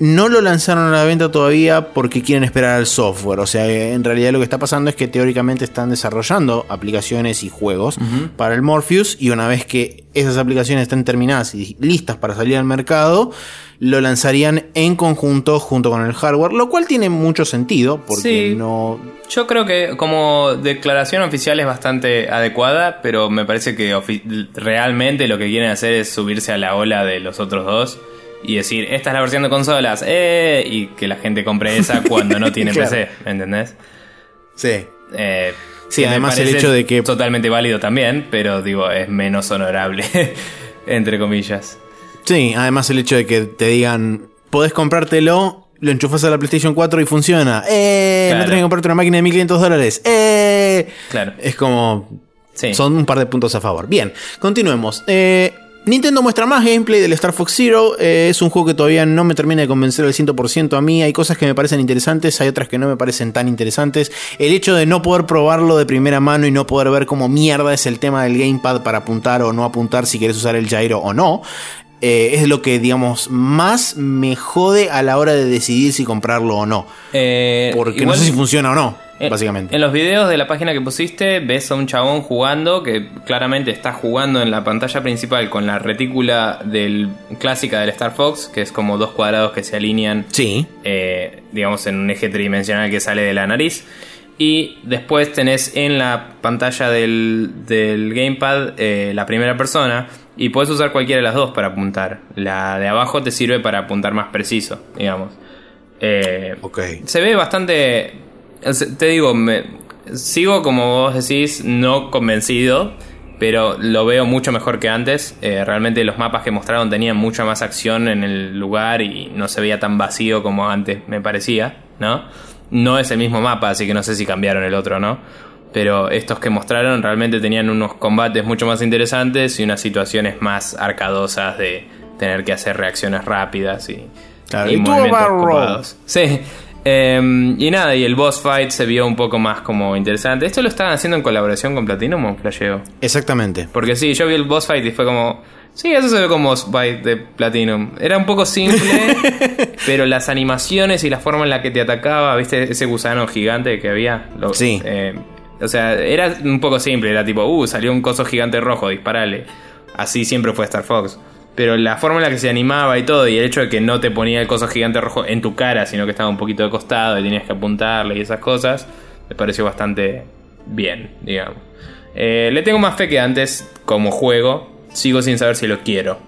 No lo lanzaron a la venta todavía porque quieren esperar al software. O sea, en realidad lo que está pasando es que teóricamente están desarrollando aplicaciones y juegos para el Morpheus. Y una vez que esas aplicaciones estén terminadas y listas para salir al mercado, lo lanzarían en conjunto junto con el hardware. Lo cual tiene mucho sentido porque Sí. no, Yo creo que como declaración oficial es bastante adecuada, pero me parece que realmente lo que quieren hacer es subirse a la ola de los otros dos y decir, esta es la versión de consolas, ¡eh! y que la gente compre esa cuando no tiene Claro. PC, ¿me entendés? Sí. Eh, Sí, además el hecho de que- Totalmente válido también, pero digo, es menos honorable, entre comillas. Sí, además el hecho de que te digan, podés comprártelo, lo enchufas a la PlayStation 4 y funciona. ¡Eh! Claro. No tenés que comprarte una máquina de 1500 dólares. ¡Eh! Claro. Es como. Sí. Son un par de puntos a favor. Bien, continuemos. Eh, Nintendo muestra más gameplay del Star Fox Zero. Eh, es un juego que todavía no me termina de convencer al 100% a mí. Hay cosas que me parecen interesantes, hay otras que no me parecen tan interesantes. El hecho de no poder probarlo de primera mano y no poder ver cómo mierda es el tema del gamepad para apuntar o no apuntar si quieres usar el gyro o no. eh, es lo que, digamos, más me jode a la hora de decidir si comprarlo o no. Eh, Porque igual- no sé si funciona o no, básicamente. En los videos de la página que pusiste ves a un chabón jugando que claramente está jugando en la pantalla principal con la retícula del, clásica del Star Fox, que es como dos cuadrados que se alinean, Sí. eh, digamos, en un eje tridimensional que sale de la nariz. Y después tenés en la pantalla del, del gamepad eh, la primera persona y puedes usar cualquiera de las dos para apuntar. La de abajo te sirve para apuntar más preciso, digamos. Eh, Ok. se ve bastante. Te digo, me, sigo como vos decís, no convencido, pero lo veo mucho mejor que antes. Eh, realmente los mapas que mostraron tenían mucha más acción en el lugar y no se veía tan vacío como antes me parecía, ¿no? No es el mismo mapa, así que no sé si cambiaron el otro, ¿no? Pero estos que mostraron realmente tenían unos combates mucho más interesantes y unas situaciones más arcadosas de tener que hacer reacciones rápidas y, Claro, y y movimientos. Sí. Em, y nada, y el boss fight se vio un poco más como interesante. ¿Esto lo estaban haciendo en colaboración con Platinum o Flasheo? Exactamente. Porque sí, yo vi el boss fight y fue como. Sí, eso se ve como boss fight de Platinum. Era un poco simple, pero las animaciones y la forma en la que te atacaba, ¿viste? Ese gusano gigante que había. Lo- Sí. eh, o sea, era un poco simple. Era tipo, uh, salió un coso gigante rojo, disparale. Así siempre fue Star Fox. Pero la forma en la que se animaba y todo, y el hecho de que no te ponía el coso gigante rojo en tu cara, sino que estaba un poquito de costado y tenías que apuntarle y esas cosas, me pareció bastante bien, digamos. Eh, le tengo más fe que antes como juego. Sigo sin saber si lo quiero.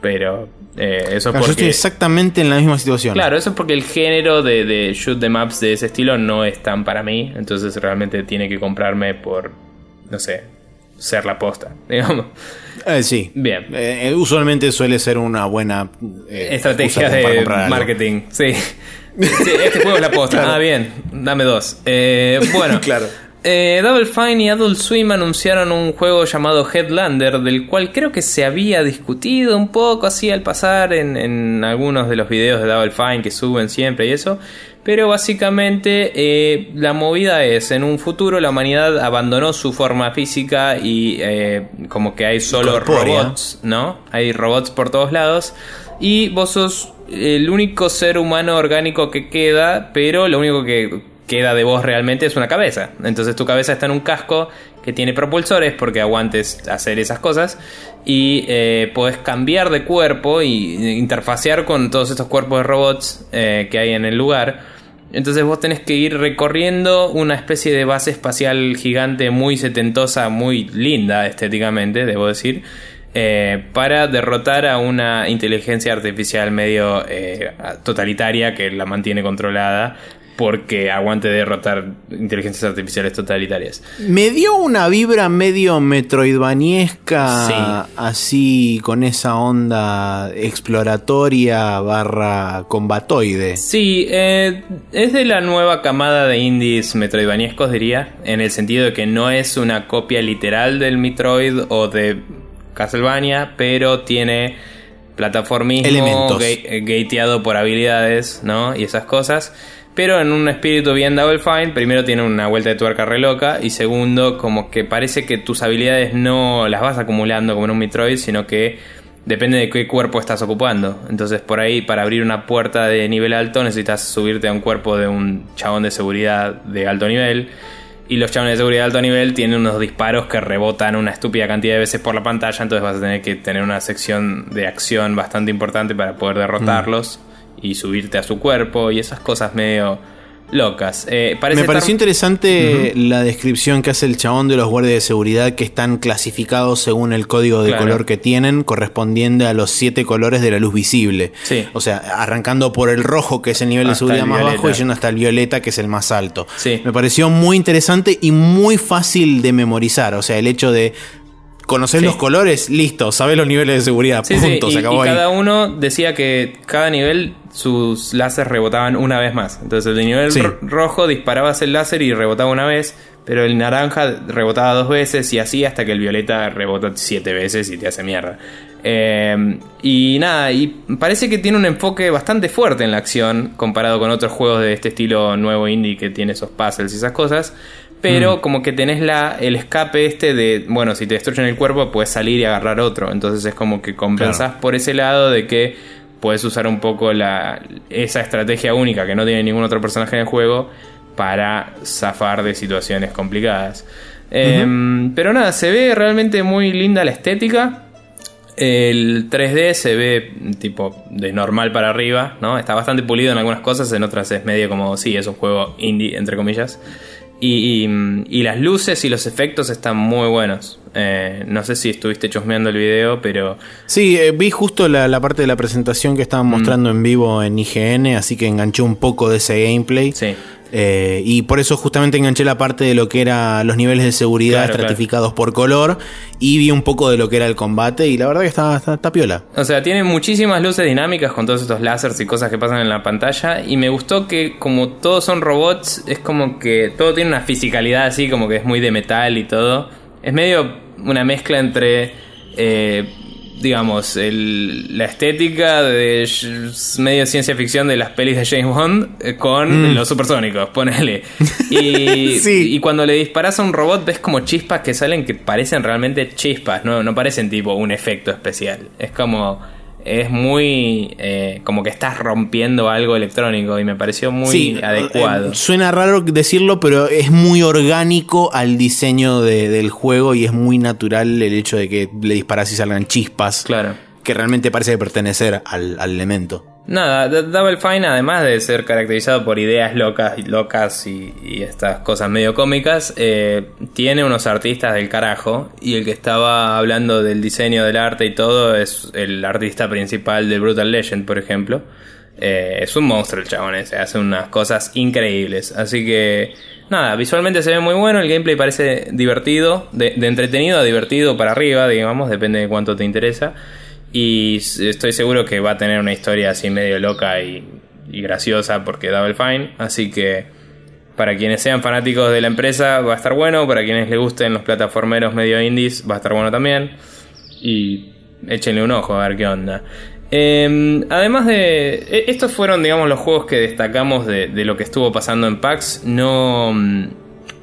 Pero eh, eso es Claro, yo estoy porque. exactamente en la misma situación. Claro, eso es porque el género de, de shoot the maps de ese estilo no es tan para mí. Entonces realmente tiene que comprarme por. No sé. Ser la posta, digamos. Eh, sí. Bien. Eh, usualmente suele ser una buena eh, Estrategia de marketing. Sí. Sí, Este juego es la posta. Ah, bien. Dame dos. Eh, bueno. Claro. Eh, Double Fine y Adult Swim anunciaron un juego llamado Headlander, del cual creo que se había discutido un poco así al pasar en, en algunos de los videos de Double Fine que suben siempre y eso. Pero básicamente eh, la movida es, en un futuro la humanidad abandonó su forma física y eh, como que hay solo robots, ¿no? Hay robots por todos lados. Y vos sos el único ser humano orgánico que queda, pero lo único que queda de vos realmente es una cabeza. Entonces tu cabeza está en un casco que tiene propulsores porque aguantes hacer esas cosas. Y eh, podés cambiar de cuerpo y interfacear con todos estos cuerpos de robots eh, que hay en el lugar. Entonces vos tenés que ir recorriendo una especie de base espacial gigante muy setentosa, muy linda estéticamente, debo decir, eh, para derrotar a una inteligencia artificial medio eh, totalitaria que la mantiene controlada porque aguante derrotar inteligencias artificiales totalitarias. Me dio una vibra medio metroidvaniesca, Sí. así con esa onda exploratoria barra combatoide. Sí, eh, es de la nueva camada de indies metroidvaniescos, diría, en el sentido de que no es una copia literal del Metroid o de Castlevania, pero tiene plataformismo eh, gateado por habilidades, ¿no? Y esas cosas. Pero en un espíritu bien Double Fine, primero tiene una vuelta de tuerca re loca y segundo, como que parece que tus habilidades no las vas acumulando como en un Metroid, sino que depende de qué cuerpo estás ocupando. Entonces por ahí para abrir una puerta de nivel alto necesitas subirte a un cuerpo de un chabón de seguridad de alto nivel. Y los chabones de seguridad de alto nivel tienen unos disparos que rebotan una estúpida cantidad de veces por la pantalla, entonces vas a tener que tener una sección de acción bastante importante para poder derrotarlos y subirte a su cuerpo y esas cosas medio locas. Eh, parece Me pareció estar- interesante la descripción que hace el chabón de los guardias de seguridad que están clasificados según el código de Claro. color que tienen, correspondiente a los siete colores de la luz visible. Sí. O sea, arrancando por el rojo, que es el nivel de seguridad más violeta. bajo, y yendo hasta el violeta, que es el más alto. Sí. Me pareció muy interesante y muy fácil de memorizar. O sea, el hecho de conocer Sí. los colores, listo, sabes los niveles de seguridad, Sí, sí, punto, y, se acabó y ahí. cada uno decía que cada nivel sus láseres rebotaban una vez más. Entonces el de nivel ro- rojo disparabas el láser y rebotaba una vez, pero el naranja rebotaba dos veces y así hasta que el violeta rebota siete veces y te hace mierda. Eh, y nada, y parece que tiene un enfoque bastante fuerte en la acción comparado con otros juegos de este estilo nuevo indie que tiene esos puzzles y esas cosas. Pero como que tenés la, el escape este de, bueno, si te destruyen el cuerpo puedes salir y agarrar otro. Entonces es como que compensás por ese lado de que puedes usar un poco la, esa estrategia única que no tiene ningún otro personaje en el juego para zafar de situaciones complicadas. Em, pero nada, se ve realmente muy linda la estética. El 3D se ve tipo de normal para arriba, ¿no? Está bastante pulido en algunas cosas, en otras es medio como, sí, es un juego indie, entre comillas. Y, y- las luces y los efectos están muy buenos. Eh, no sé si estuviste chusmeando el video, pero Sí, eh, vi justo la, la parte de la presentación que Mm. estaban mostrando en vivo en IGN, así que enganché un poco de ese gameplay. sí. Eh, y por eso justamente enganché la parte de lo que era los niveles de seguridad Claro, estratificados por color y vi un poco de lo que era el combate y la verdad que está, está, está piola. O sea, tiene muchísimas luces dinámicas con todos estos láseres y cosas que pasan en la pantalla. Y me gustó que como todos son robots, es como que todo tiene una fisicalidad así, como que es muy de metal y todo. Es medio una mezcla entre eh, digamos, el- la estética de medio ciencia ficción de las pelis de James Bond eh, con los supersónicos, ponele. Y, Sí. y cuando le disparas a un robot ves como chispas que salen que parecen realmente chispas, no, no parecen tipo un efecto especial. Es como... Es muy... eh, como que estás rompiendo algo electrónico y me pareció muy Sí, adecuado. eh, suena raro decirlo, pero es muy orgánico al diseño de- del juego y es muy natural el hecho de que le disparas y salgan chispas. Claro. Que realmente parece pertenecer al, al elemento. Nada, Double Fine, además de ser caracterizado por ideas locas y locas y, y estas cosas medio cómicas, eh, tiene unos artistas del carajo. Y el que estaba hablando del diseño del arte y todo es el artista principal de Brutal Legend, por ejemplo. Eh, es un monstruo el chabón ese, hace unas cosas increíbles. Así que, nada, visualmente se ve muy bueno, el gameplay parece divertido, de, de entretenido a divertido para arriba, digamos, depende de cuánto te interesa. Y estoy seguro que va a tener una historia así medio loca y, y graciosa porque Double Fine. Así que para quienes sean fanáticos de la empresa va a estar bueno. Para quienes les gusten los plataformeros medio indies va a estar bueno también. Y échenle un ojo a ver qué onda. Eh, además de... e- Estos fueron, digamos, los juegos que destacamos de, de lo que estuvo pasando en PAX. No...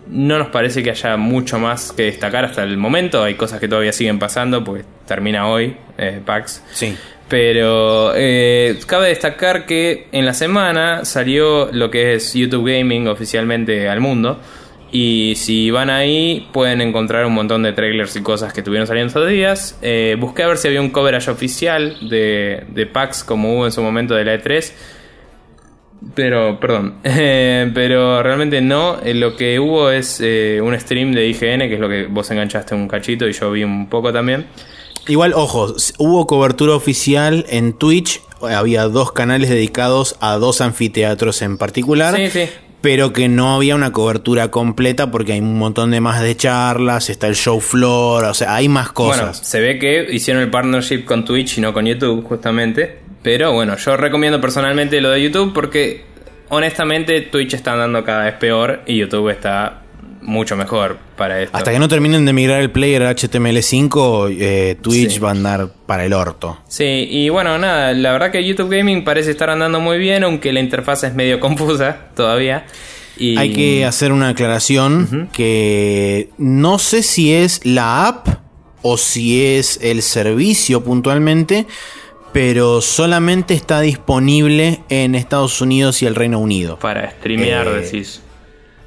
No nos parece que haya mucho más que destacar hasta el momento. Hay cosas que todavía siguen pasando, porque termina hoy eh, PAX. Sí. Pero eh, cabe destacar que en la semana salió lo que es YouTube Gaming oficialmente al mundo. Y si van ahí pueden encontrar un montón de trailers y cosas que tuvieron saliendo estos días. Eh, busqué a ver si había un coverage oficial de, de PAX como hubo en su momento de la E3. Pero, perdón, Eh, pero realmente no. Eh, Lo que hubo es eh, un stream de IGN, que es lo que vos enganchaste un cachito y yo vi un poco también. Igual, ojo, hubo cobertura oficial en Twitch. Había dos canales dedicados a dos anfiteatros en particular. Sí, sí. Pero que no había una cobertura completa porque hay un montón de más de charlas, está el show floor, o sea, hay más Bueno, cosas. se ve que hicieron el partnership con Twitch y no con YouTube, justamente. Pero bueno, yo recomiendo personalmente lo de YouTube porque honestamente Twitch está andando cada vez peor y YouTube está mucho mejor para esto. Hasta que no terminen de migrar el player a HTML5, eh, Twitch Sí. va a andar para el orto. Sí, y bueno, nada, la verdad que YouTube Gaming parece estar andando muy bien, aunque la interfaz es medio confusa todavía. Y... Hay que hacer una aclaración que no sé si es la app o si es el servicio puntualmente, pero solamente está disponible en Estados Unidos y el Reino Unido. Para streamear, Eh, decís.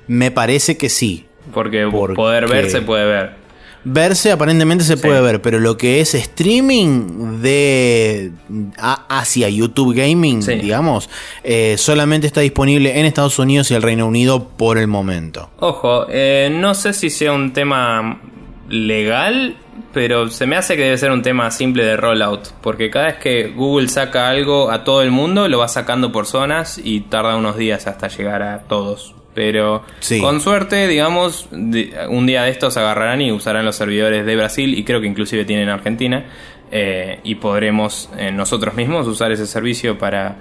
Me parece que sí. Porque, porque- poder ver se puede ver. Verse aparentemente se Sí. puede ver, pero lo que es streaming de a- hacia YouTube Gaming, Sí. digamos, eh, solamente está disponible en Estados Unidos y el Reino Unido por el momento. Ojo, eh, no sé si sea un tema legal, pero se me hace que debe ser un tema simple de rollout, porque cada vez que Google saca algo a todo el mundo, lo va sacando por zonas y tarda unos días hasta llegar a todos. Pero Sí. con suerte, digamos, un día de estos agarrarán y usarán los servidores de Brasil y creo que inclusive tienen Argentina eh, y podremos eh, nosotros mismos usar ese servicio para,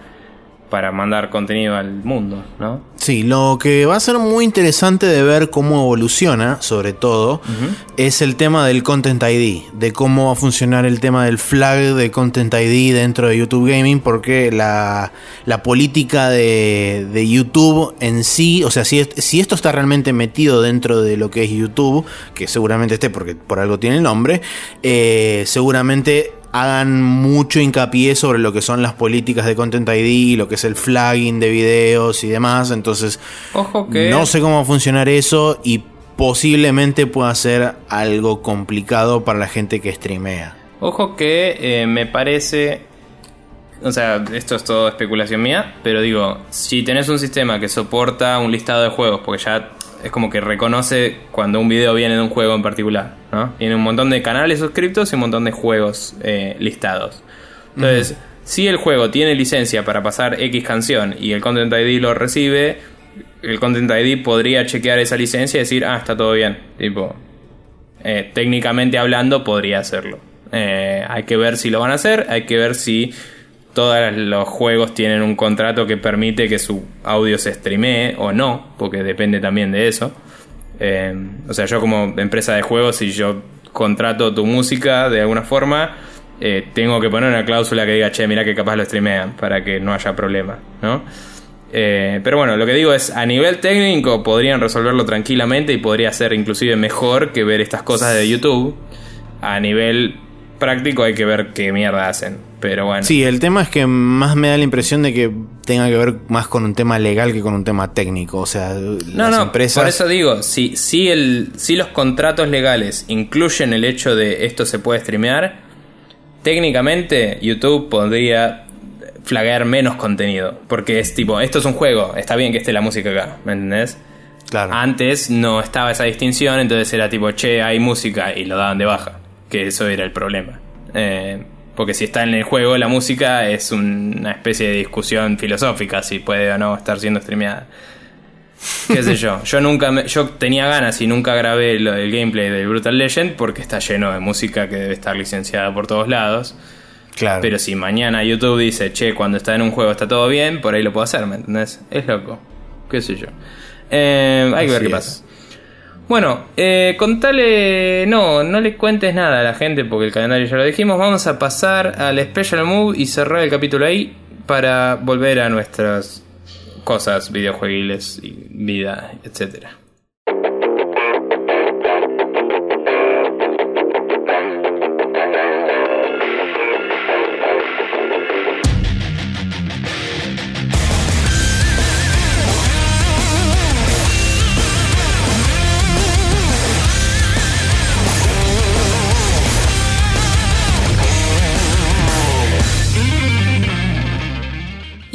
para mandar contenido al mundo, ¿no? Sí, lo que va a ser muy interesante de ver cómo evoluciona, sobre todo, es el tema del Content ID, de cómo va a funcionar el tema del flag de Content ID dentro de YouTube Gaming, porque la, la política de, de YouTube en sí, o sea, si, si esto está realmente metido dentro de lo que es YouTube, que seguramente esté porque por algo tiene el nombre, eh, seguramente hagan mucho hincapié sobre lo que son las políticas de Content ID, lo que es el flagging de videos y demás. Entonces, Ojo que... no sé cómo va a funcionar eso y posiblemente pueda ser algo complicado para la gente que streamea. Ojo que eh, me parece. O sea, esto es todo especulación mía, pero digo, si tenés un sistema que soporta un listado de juegos, porque ya es como que reconoce cuando un video viene de un juego en particular, ¿no? Tiene un montón de canales suscriptos y un montón de juegos eh, listados. Entonces, si el juego tiene licencia para pasar X canción y el Content ID lo recibe, el Content ID podría chequear esa licencia y decir, ah, está todo bien. Tipo, eh, técnicamente hablando podría hacerlo. Eh, hay que ver si lo van a hacer, hay que ver si todos los juegos tienen un contrato que permite que su audio se streamee o no, porque depende también de eso. Eh, o sea, yo como empresa de juegos, si yo contrato tu música de alguna forma, eh, tengo que poner una cláusula que diga, che, mira que capaz lo streamean para que no haya problema, ¿no? Eh, pero bueno, lo que digo es, a nivel técnico podrían resolverlo tranquilamente y podría ser inclusive mejor que ver estas cosas de YouTube. A nivel práctico hay que ver qué mierda hacen. Pero bueno. Sí, el tema es que más me da la impresión de que tenga que ver más con un tema legal que con un tema técnico. O sea, no, no, por eso digo, si, si, el, si los contratos legales incluyen el hecho de esto se puede streamear, técnicamente YouTube podría flaguear menos contenido. Porque es tipo, esto es un juego, está bien que esté la música acá, ¿me entendés? Claro. Antes no estaba esa distinción, entonces era tipo, che, hay música y lo daban de baja. Que eso era el problema. Eh, porque si está en el juego, la música es una especie de discusión filosófica si puede o no estar siendo streameada. Qué sé yo. Yo nunca me, yo tenía ganas y nunca grabé el, el gameplay de Brutal Legend porque está lleno de música que debe estar licenciada por todos lados. Claro. Pero si mañana YouTube dice, che, cuando está en un juego está todo bien, por ahí lo puedo hacer, ¿me entendés? Es loco. Qué sé yo. Eh, hay que ver qué pasa. Bueno, eh, contale, no, no le cuentes nada a la gente porque el calendario ya lo dijimos. Vamos a pasar al Special Move y cerrar el capítulo ahí para volver a nuestras cosas videojuegiles y vida, etcétera.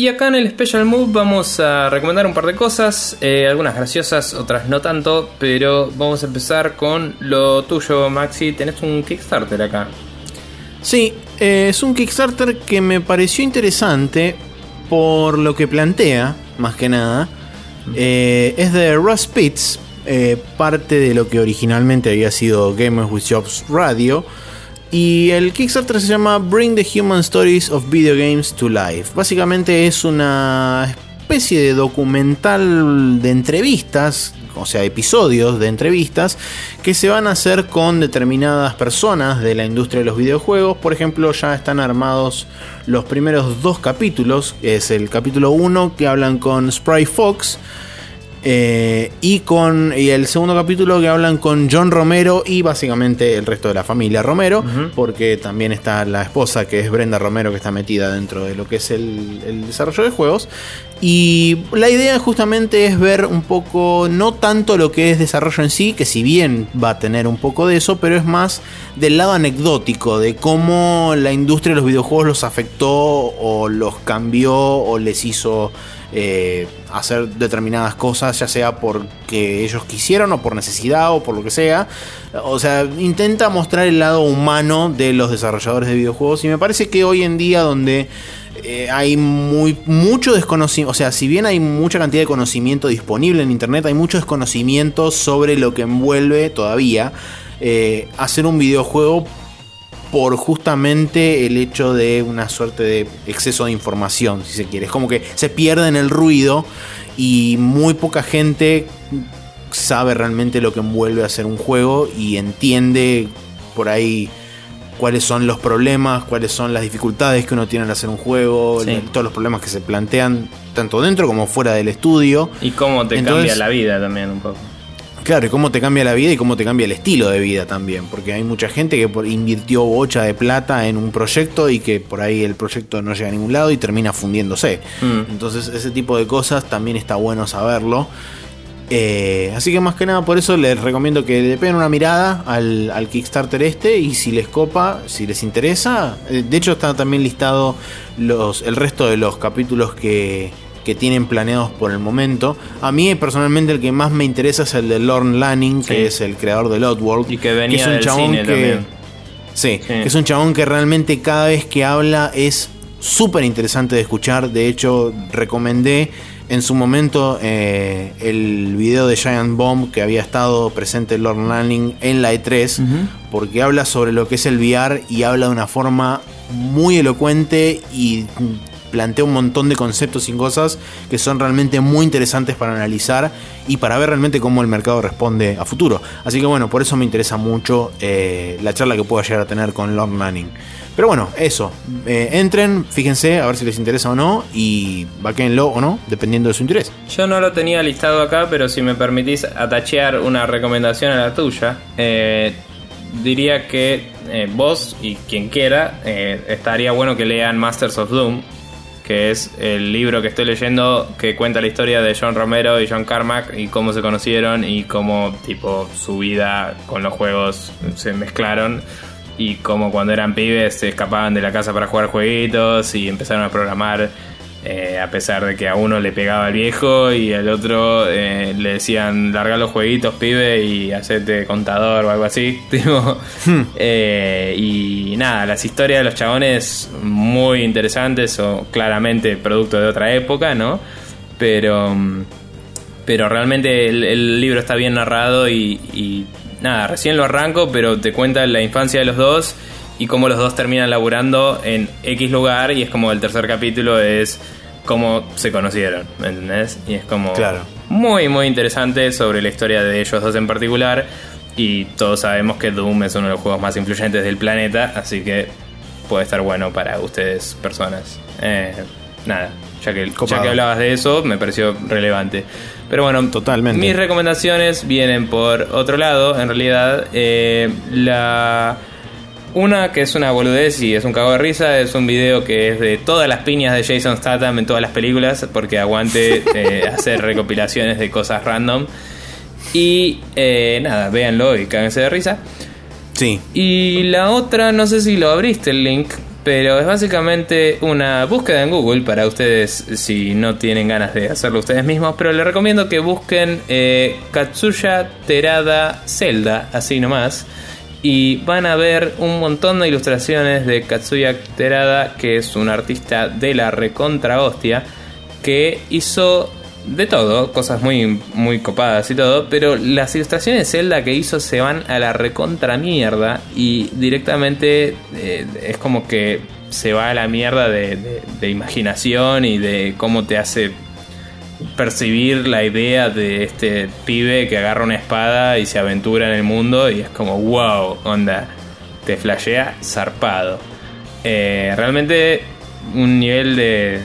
Y acá en el Special Move vamos a recomendar un par de cosas, eh, algunas graciosas, otras no tanto, pero vamos a empezar con lo tuyo, Maxi. Tenés un Kickstarter acá. Sí, eh, es un Kickstarter que me pareció interesante por lo que plantea, más que nada. Eh, es de Russ Pitts, parte de lo que originalmente había sido Gamers with Jobs Radio y el Kickstarter se llama Bring the Human Stories of Video Games to Life. Básicamente es una especie de documental de entrevistas, o sea, episodios de entrevistas que se van a hacer con determinadas personas de la industria de los videojuegos. Por ejemplo, ya están armados los primeros dos capítulos. Es el capítulo 1 que hablan con Spry Fox eh, y con y el segundo capítulo que hablan con John Romero y básicamente el resto de la familia Romero, porque también está la esposa que es Brenda Romero que está metida dentro de lo que es el, desarrollo de juegos. Y la idea justamente es ver un poco, no tanto lo que es desarrollo en sí, que si bien va a tener un poco de eso, pero es más del lado anecdótico, de cómo la industria de los videojuegos los afectó o los cambió o les hizo eh, hacer determinadas cosas, ya sea porque ellos quisieron o por necesidad o por lo que sea. O sea, intenta mostrar el lado humano de los desarrolladores de videojuegos y me parece que hoy en día donde... Eh, hay muy, mucho desconocimiento, o sea, si bien hay mucha cantidad de conocimiento disponible en Internet, hay mucho desconocimiento sobre lo que envuelve todavía eh, hacer un videojuego por justamente el hecho de una suerte de exceso de información, si se quiere. Es como que se pierde en el ruido y muy poca gente sabe realmente lo que envuelve a hacer un juego y entiende por ahí cuáles son los problemas, cuáles son las dificultades que uno tiene al hacer un juego, todos los problemas que se plantean tanto dentro como fuera del estudio. Y cómo te cambia la vida también un poco. Claro, y cómo te cambia la vida y cómo te cambia el estilo de vida también. Porque hay mucha gente que invirtió bocha de plata en un proyecto y que por ahí el proyecto no llega a ningún lado y termina fundiéndose. Mm. Entonces, ese tipo de cosas también está bueno saberlo. Eh, así que más que nada por eso les recomiendo que le peguen una mirada al, al, Kickstarter este y si les copa, si les interesa, eh, de hecho está también listado los, el resto de los capítulos que, que tienen planeados por el momento. A mí personalmente el que más me interesa es el de Lorne Lanning, que es el creador de Oddworld. Y que venía es un chabón que, sí, es un chabón que realmente cada vez que habla es súper interesante de escuchar. De hecho, recomendé en su momento eh, el video de Giant Bomb que había estado presente Lorne Lanning en la E3, porque habla sobre lo que es el VR y habla de una forma muy elocuente y plantea un montón de conceptos y cosas que son realmente muy interesantes para analizar y para ver realmente cómo el mercado responde a futuro. Así que bueno, por eso me interesa mucho eh, la charla que pueda llegar a tener con Lord Manning. Pero bueno, eso. Eh, entren, fíjense a ver si les interesa o no y vaquenlo o no, dependiendo de su interés. Yo no lo tenía listado acá, pero si me permitís atachear una recomendación a la tuya, eh, diría que vos y quien quiera, estaría bueno que lean Masters of Doom, que es el libro que estoy leyendo que cuenta la historia de John Romero y John Carmack y cómo se conocieron y cómo tipo su vida con los juegos se mezclaron y como cuando eran pibes se escapaban de la casa para jugar jueguitos y empezaron a programar eh, a pesar de que a uno le pegaba el viejo y al otro eh, le decían larga los jueguitos pibe y hacerte contador o algo así hmm. eh, y nada las historias de los chabones muy interesantes o claramente producto de otra época no pero pero realmente el, libro está bien narrado y nada, recién lo arranco, pero te cuenta la infancia de los dos y cómo los dos terminan laburando en X lugar y es como el tercer capítulo es cómo se conocieron, ¿me entendés? Y es como claro. muy, muy interesante sobre la historia de ellos dos en particular y todos sabemos que Doom es uno de los juegos más influyentes del planeta, así que puede estar bueno para ustedes personas. Eh, nada, ya que, ya que hablabas de eso, me pareció relevante. Pero bueno, totalmente. Mis recomendaciones vienen por otro lado, en realidad. Eh, la. Una que es una boludez y es un cago de risa, es un video que es de todas las piñas de Jason Statham en todas las películas, porque aguante eh, hacer recopilaciones de cosas random. Y eh, nada, véanlo y cáguense de risa. Sí. Y la otra, no sé si lo abriste el link, pero es básicamente una búsqueda en Google para ustedes si no tienen ganas de hacerlo ustedes mismos. Pero les recomiendo que busquen eh, Katsuya Terada Zelda, así nomás. Y van a ver un montón de ilustraciones de Katsuya Terada, que es un artista de la recontra hostia, que hizo de todo, cosas muy, muy copadas y todo, pero las ilustraciones de Zelda que hizo se van a la recontra mierda y directamente eh, es como que se va a la mierda de, imaginación y de cómo te hace percibir la idea de este pibe que agarra una espada y se aventura en el mundo y es como wow, onda, te flashea zarpado. Eh, realmente un nivel de,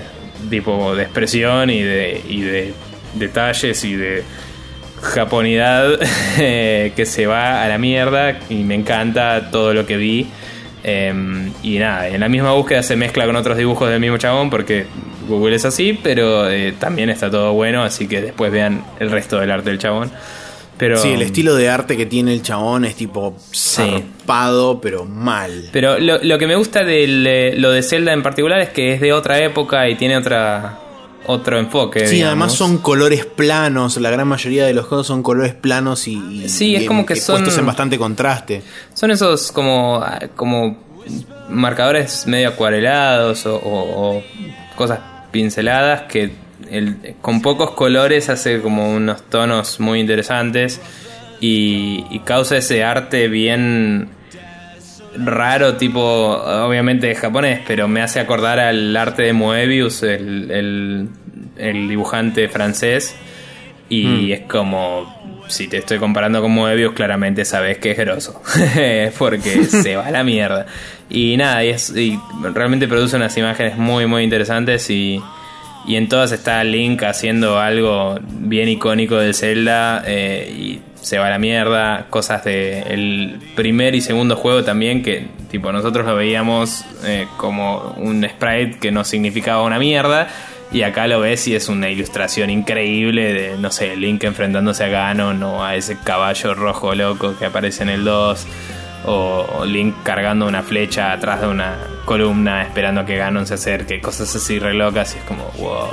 tipo de expresión y de, y de detalles y de japonidad eh, que se va a la mierda y me encanta todo lo que vi. Em, y nada, en la misma búsqueda se mezcla con otros dibujos del mismo chabón porque Google es así, pero eh, también está todo bueno, así que después vean el resto del arte del chabón. Pero, sí, el estilo de arte que tiene el chabón es tipo zarpado, pero mal. Pero lo, que me gusta de lo de Zelda en particular es que es de otra época y tiene otra otro enfoque. Sí, además son colores planos, la gran mayoría de los juegos son colores planos y, sí, es como que son puestos en bastante contraste. Son esos como como marcadores medio acuarelados o cosas pinceladas que con pocos colores hace como unos tonos muy interesantes y, causa ese arte bien raro, tipo, obviamente japonés, pero me hace acordar al arte de Moebius, el, dibujante francés. Y hmm. es como, si te estoy comparando con Moebius, claramente sabes que es grosso. Porque se va a la mierda. Y nada, y, es, y realmente produce unas imágenes muy, muy interesantes y y en todas está Link haciendo algo bien icónico de Zelda eh, y se va a la mierda. Cosas de el primer y segundo juego también que tipo nosotros lo veíamos eh, como un sprite que no significaba una mierda. Y acá lo ves y es una ilustración increíble de, no sé, Link enfrentándose a Ganon o a ese caballo rojo loco que aparece en el 2 o Link cargando una flecha atrás de una columna esperando a que Ganon se acerque, cosas así re locas y es como wow.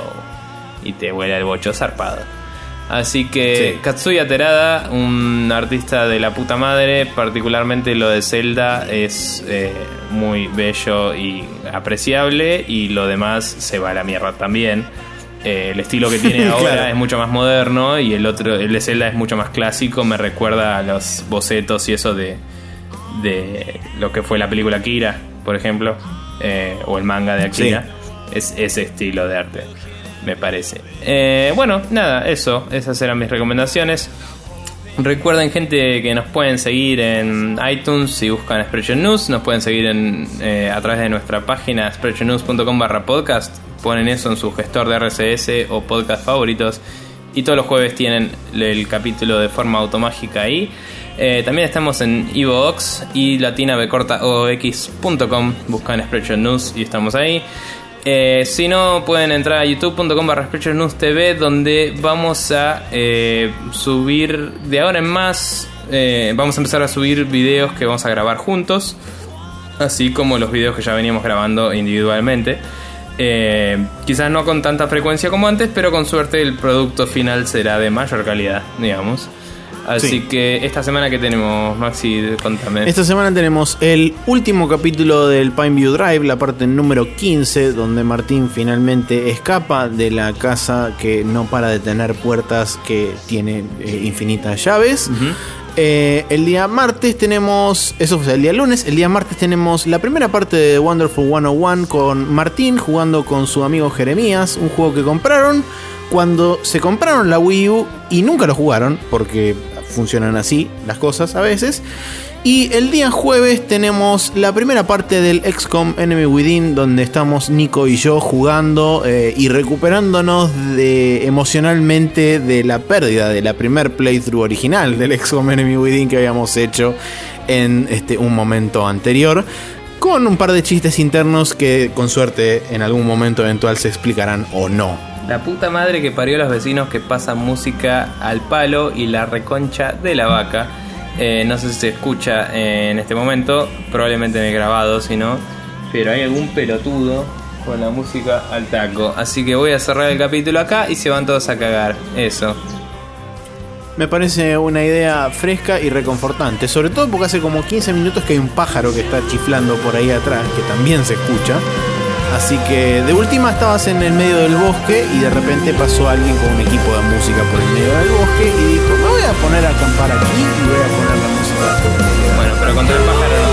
Y te huele el bocho zarpado. Así que Katsuya Terada, un artista de la puta madre, particularmente lo de Zelda es eh, muy bello y apreciable y lo demás se va a la mierda también. Eh, el estilo que tiene ahora es mucho más moderno y el otro, el de Zelda es mucho más clásico, me recuerda a los bocetos y eso de, de lo que fue la película Akira, por ejemplo, eh, o el manga de Akira. es ese estilo de arte, me parece. Eh, bueno, nada, eso, esas eran mis recomendaciones. Recuerden gente que nos pueden seguir en iTunes si buscan Expression News, nos pueden seguir en, eh, a través de nuestra página expressionnews.com barra podcast, ponen eso en su gestor de RCS o podcast favoritos y todos los jueves tienen el capítulo de forma automágica ahí. Eh, también estamos en Evox y latinabecortaox.com, buscan Expression News y estamos ahí. Eh, si no, pueden entrar a youtube.com barra TV, donde vamos a eh, subir de ahora en más. Eh, vamos a empezar a subir videos que vamos a grabar juntos, así como los videos que ya veníamos grabando individualmente. quizás no con tanta frecuencia como antes, pero con suerte el producto final será de mayor calidad, digamos. Así que esta semana que tenemos, Maxi, contame. Esta semana tenemos el último capítulo del Pineview Drive, la parte número 15, donde Martín finalmente escapa de la casa que no para de tener puertas que tiene eh, infinitas llaves. Eh, el día martes tenemos, eso fue el día lunes, el día martes tenemos la primera parte de Wonderful 101 con Martín jugando con su amigo Jeremías, un juego que compraron cuando se compraron la Wii U y nunca lo jugaron, porque funcionan así las cosas a veces. Y el día jueves tenemos la primera parte del XCOM Enemy Within, donde estamos Nico y yo jugando eh, y recuperándonos emocionalmente de la pérdida de la primer playthrough original del XCOM Enemy Within que habíamos hecho en este, un momento anterior. Con un par de chistes internos que con suerte en algún momento eventual se explicarán o no. La puta madre que parió a los vecinos que pasan música al palo y la reconcha de la vaca. Eh, no sé si se escucha en este momento, probablemente en el grabado, si no. Pero hay algún pelotudo con la música al taco. Así que voy a cerrar el capítulo acá y se van todos a cagar. Eso. Me parece una idea fresca y reconfortante, sobre todo porque hace como 15 minutos que hay un pájaro que está chiflando por ahí atrás, que también se escucha. Así que de última estabas en el medio del bosque y de repente pasó alguien con un equipo de música por el medio del bosque y dijo, me voy a poner a acampar aquí y voy a poner la música. Bueno, pero contra el pájaro no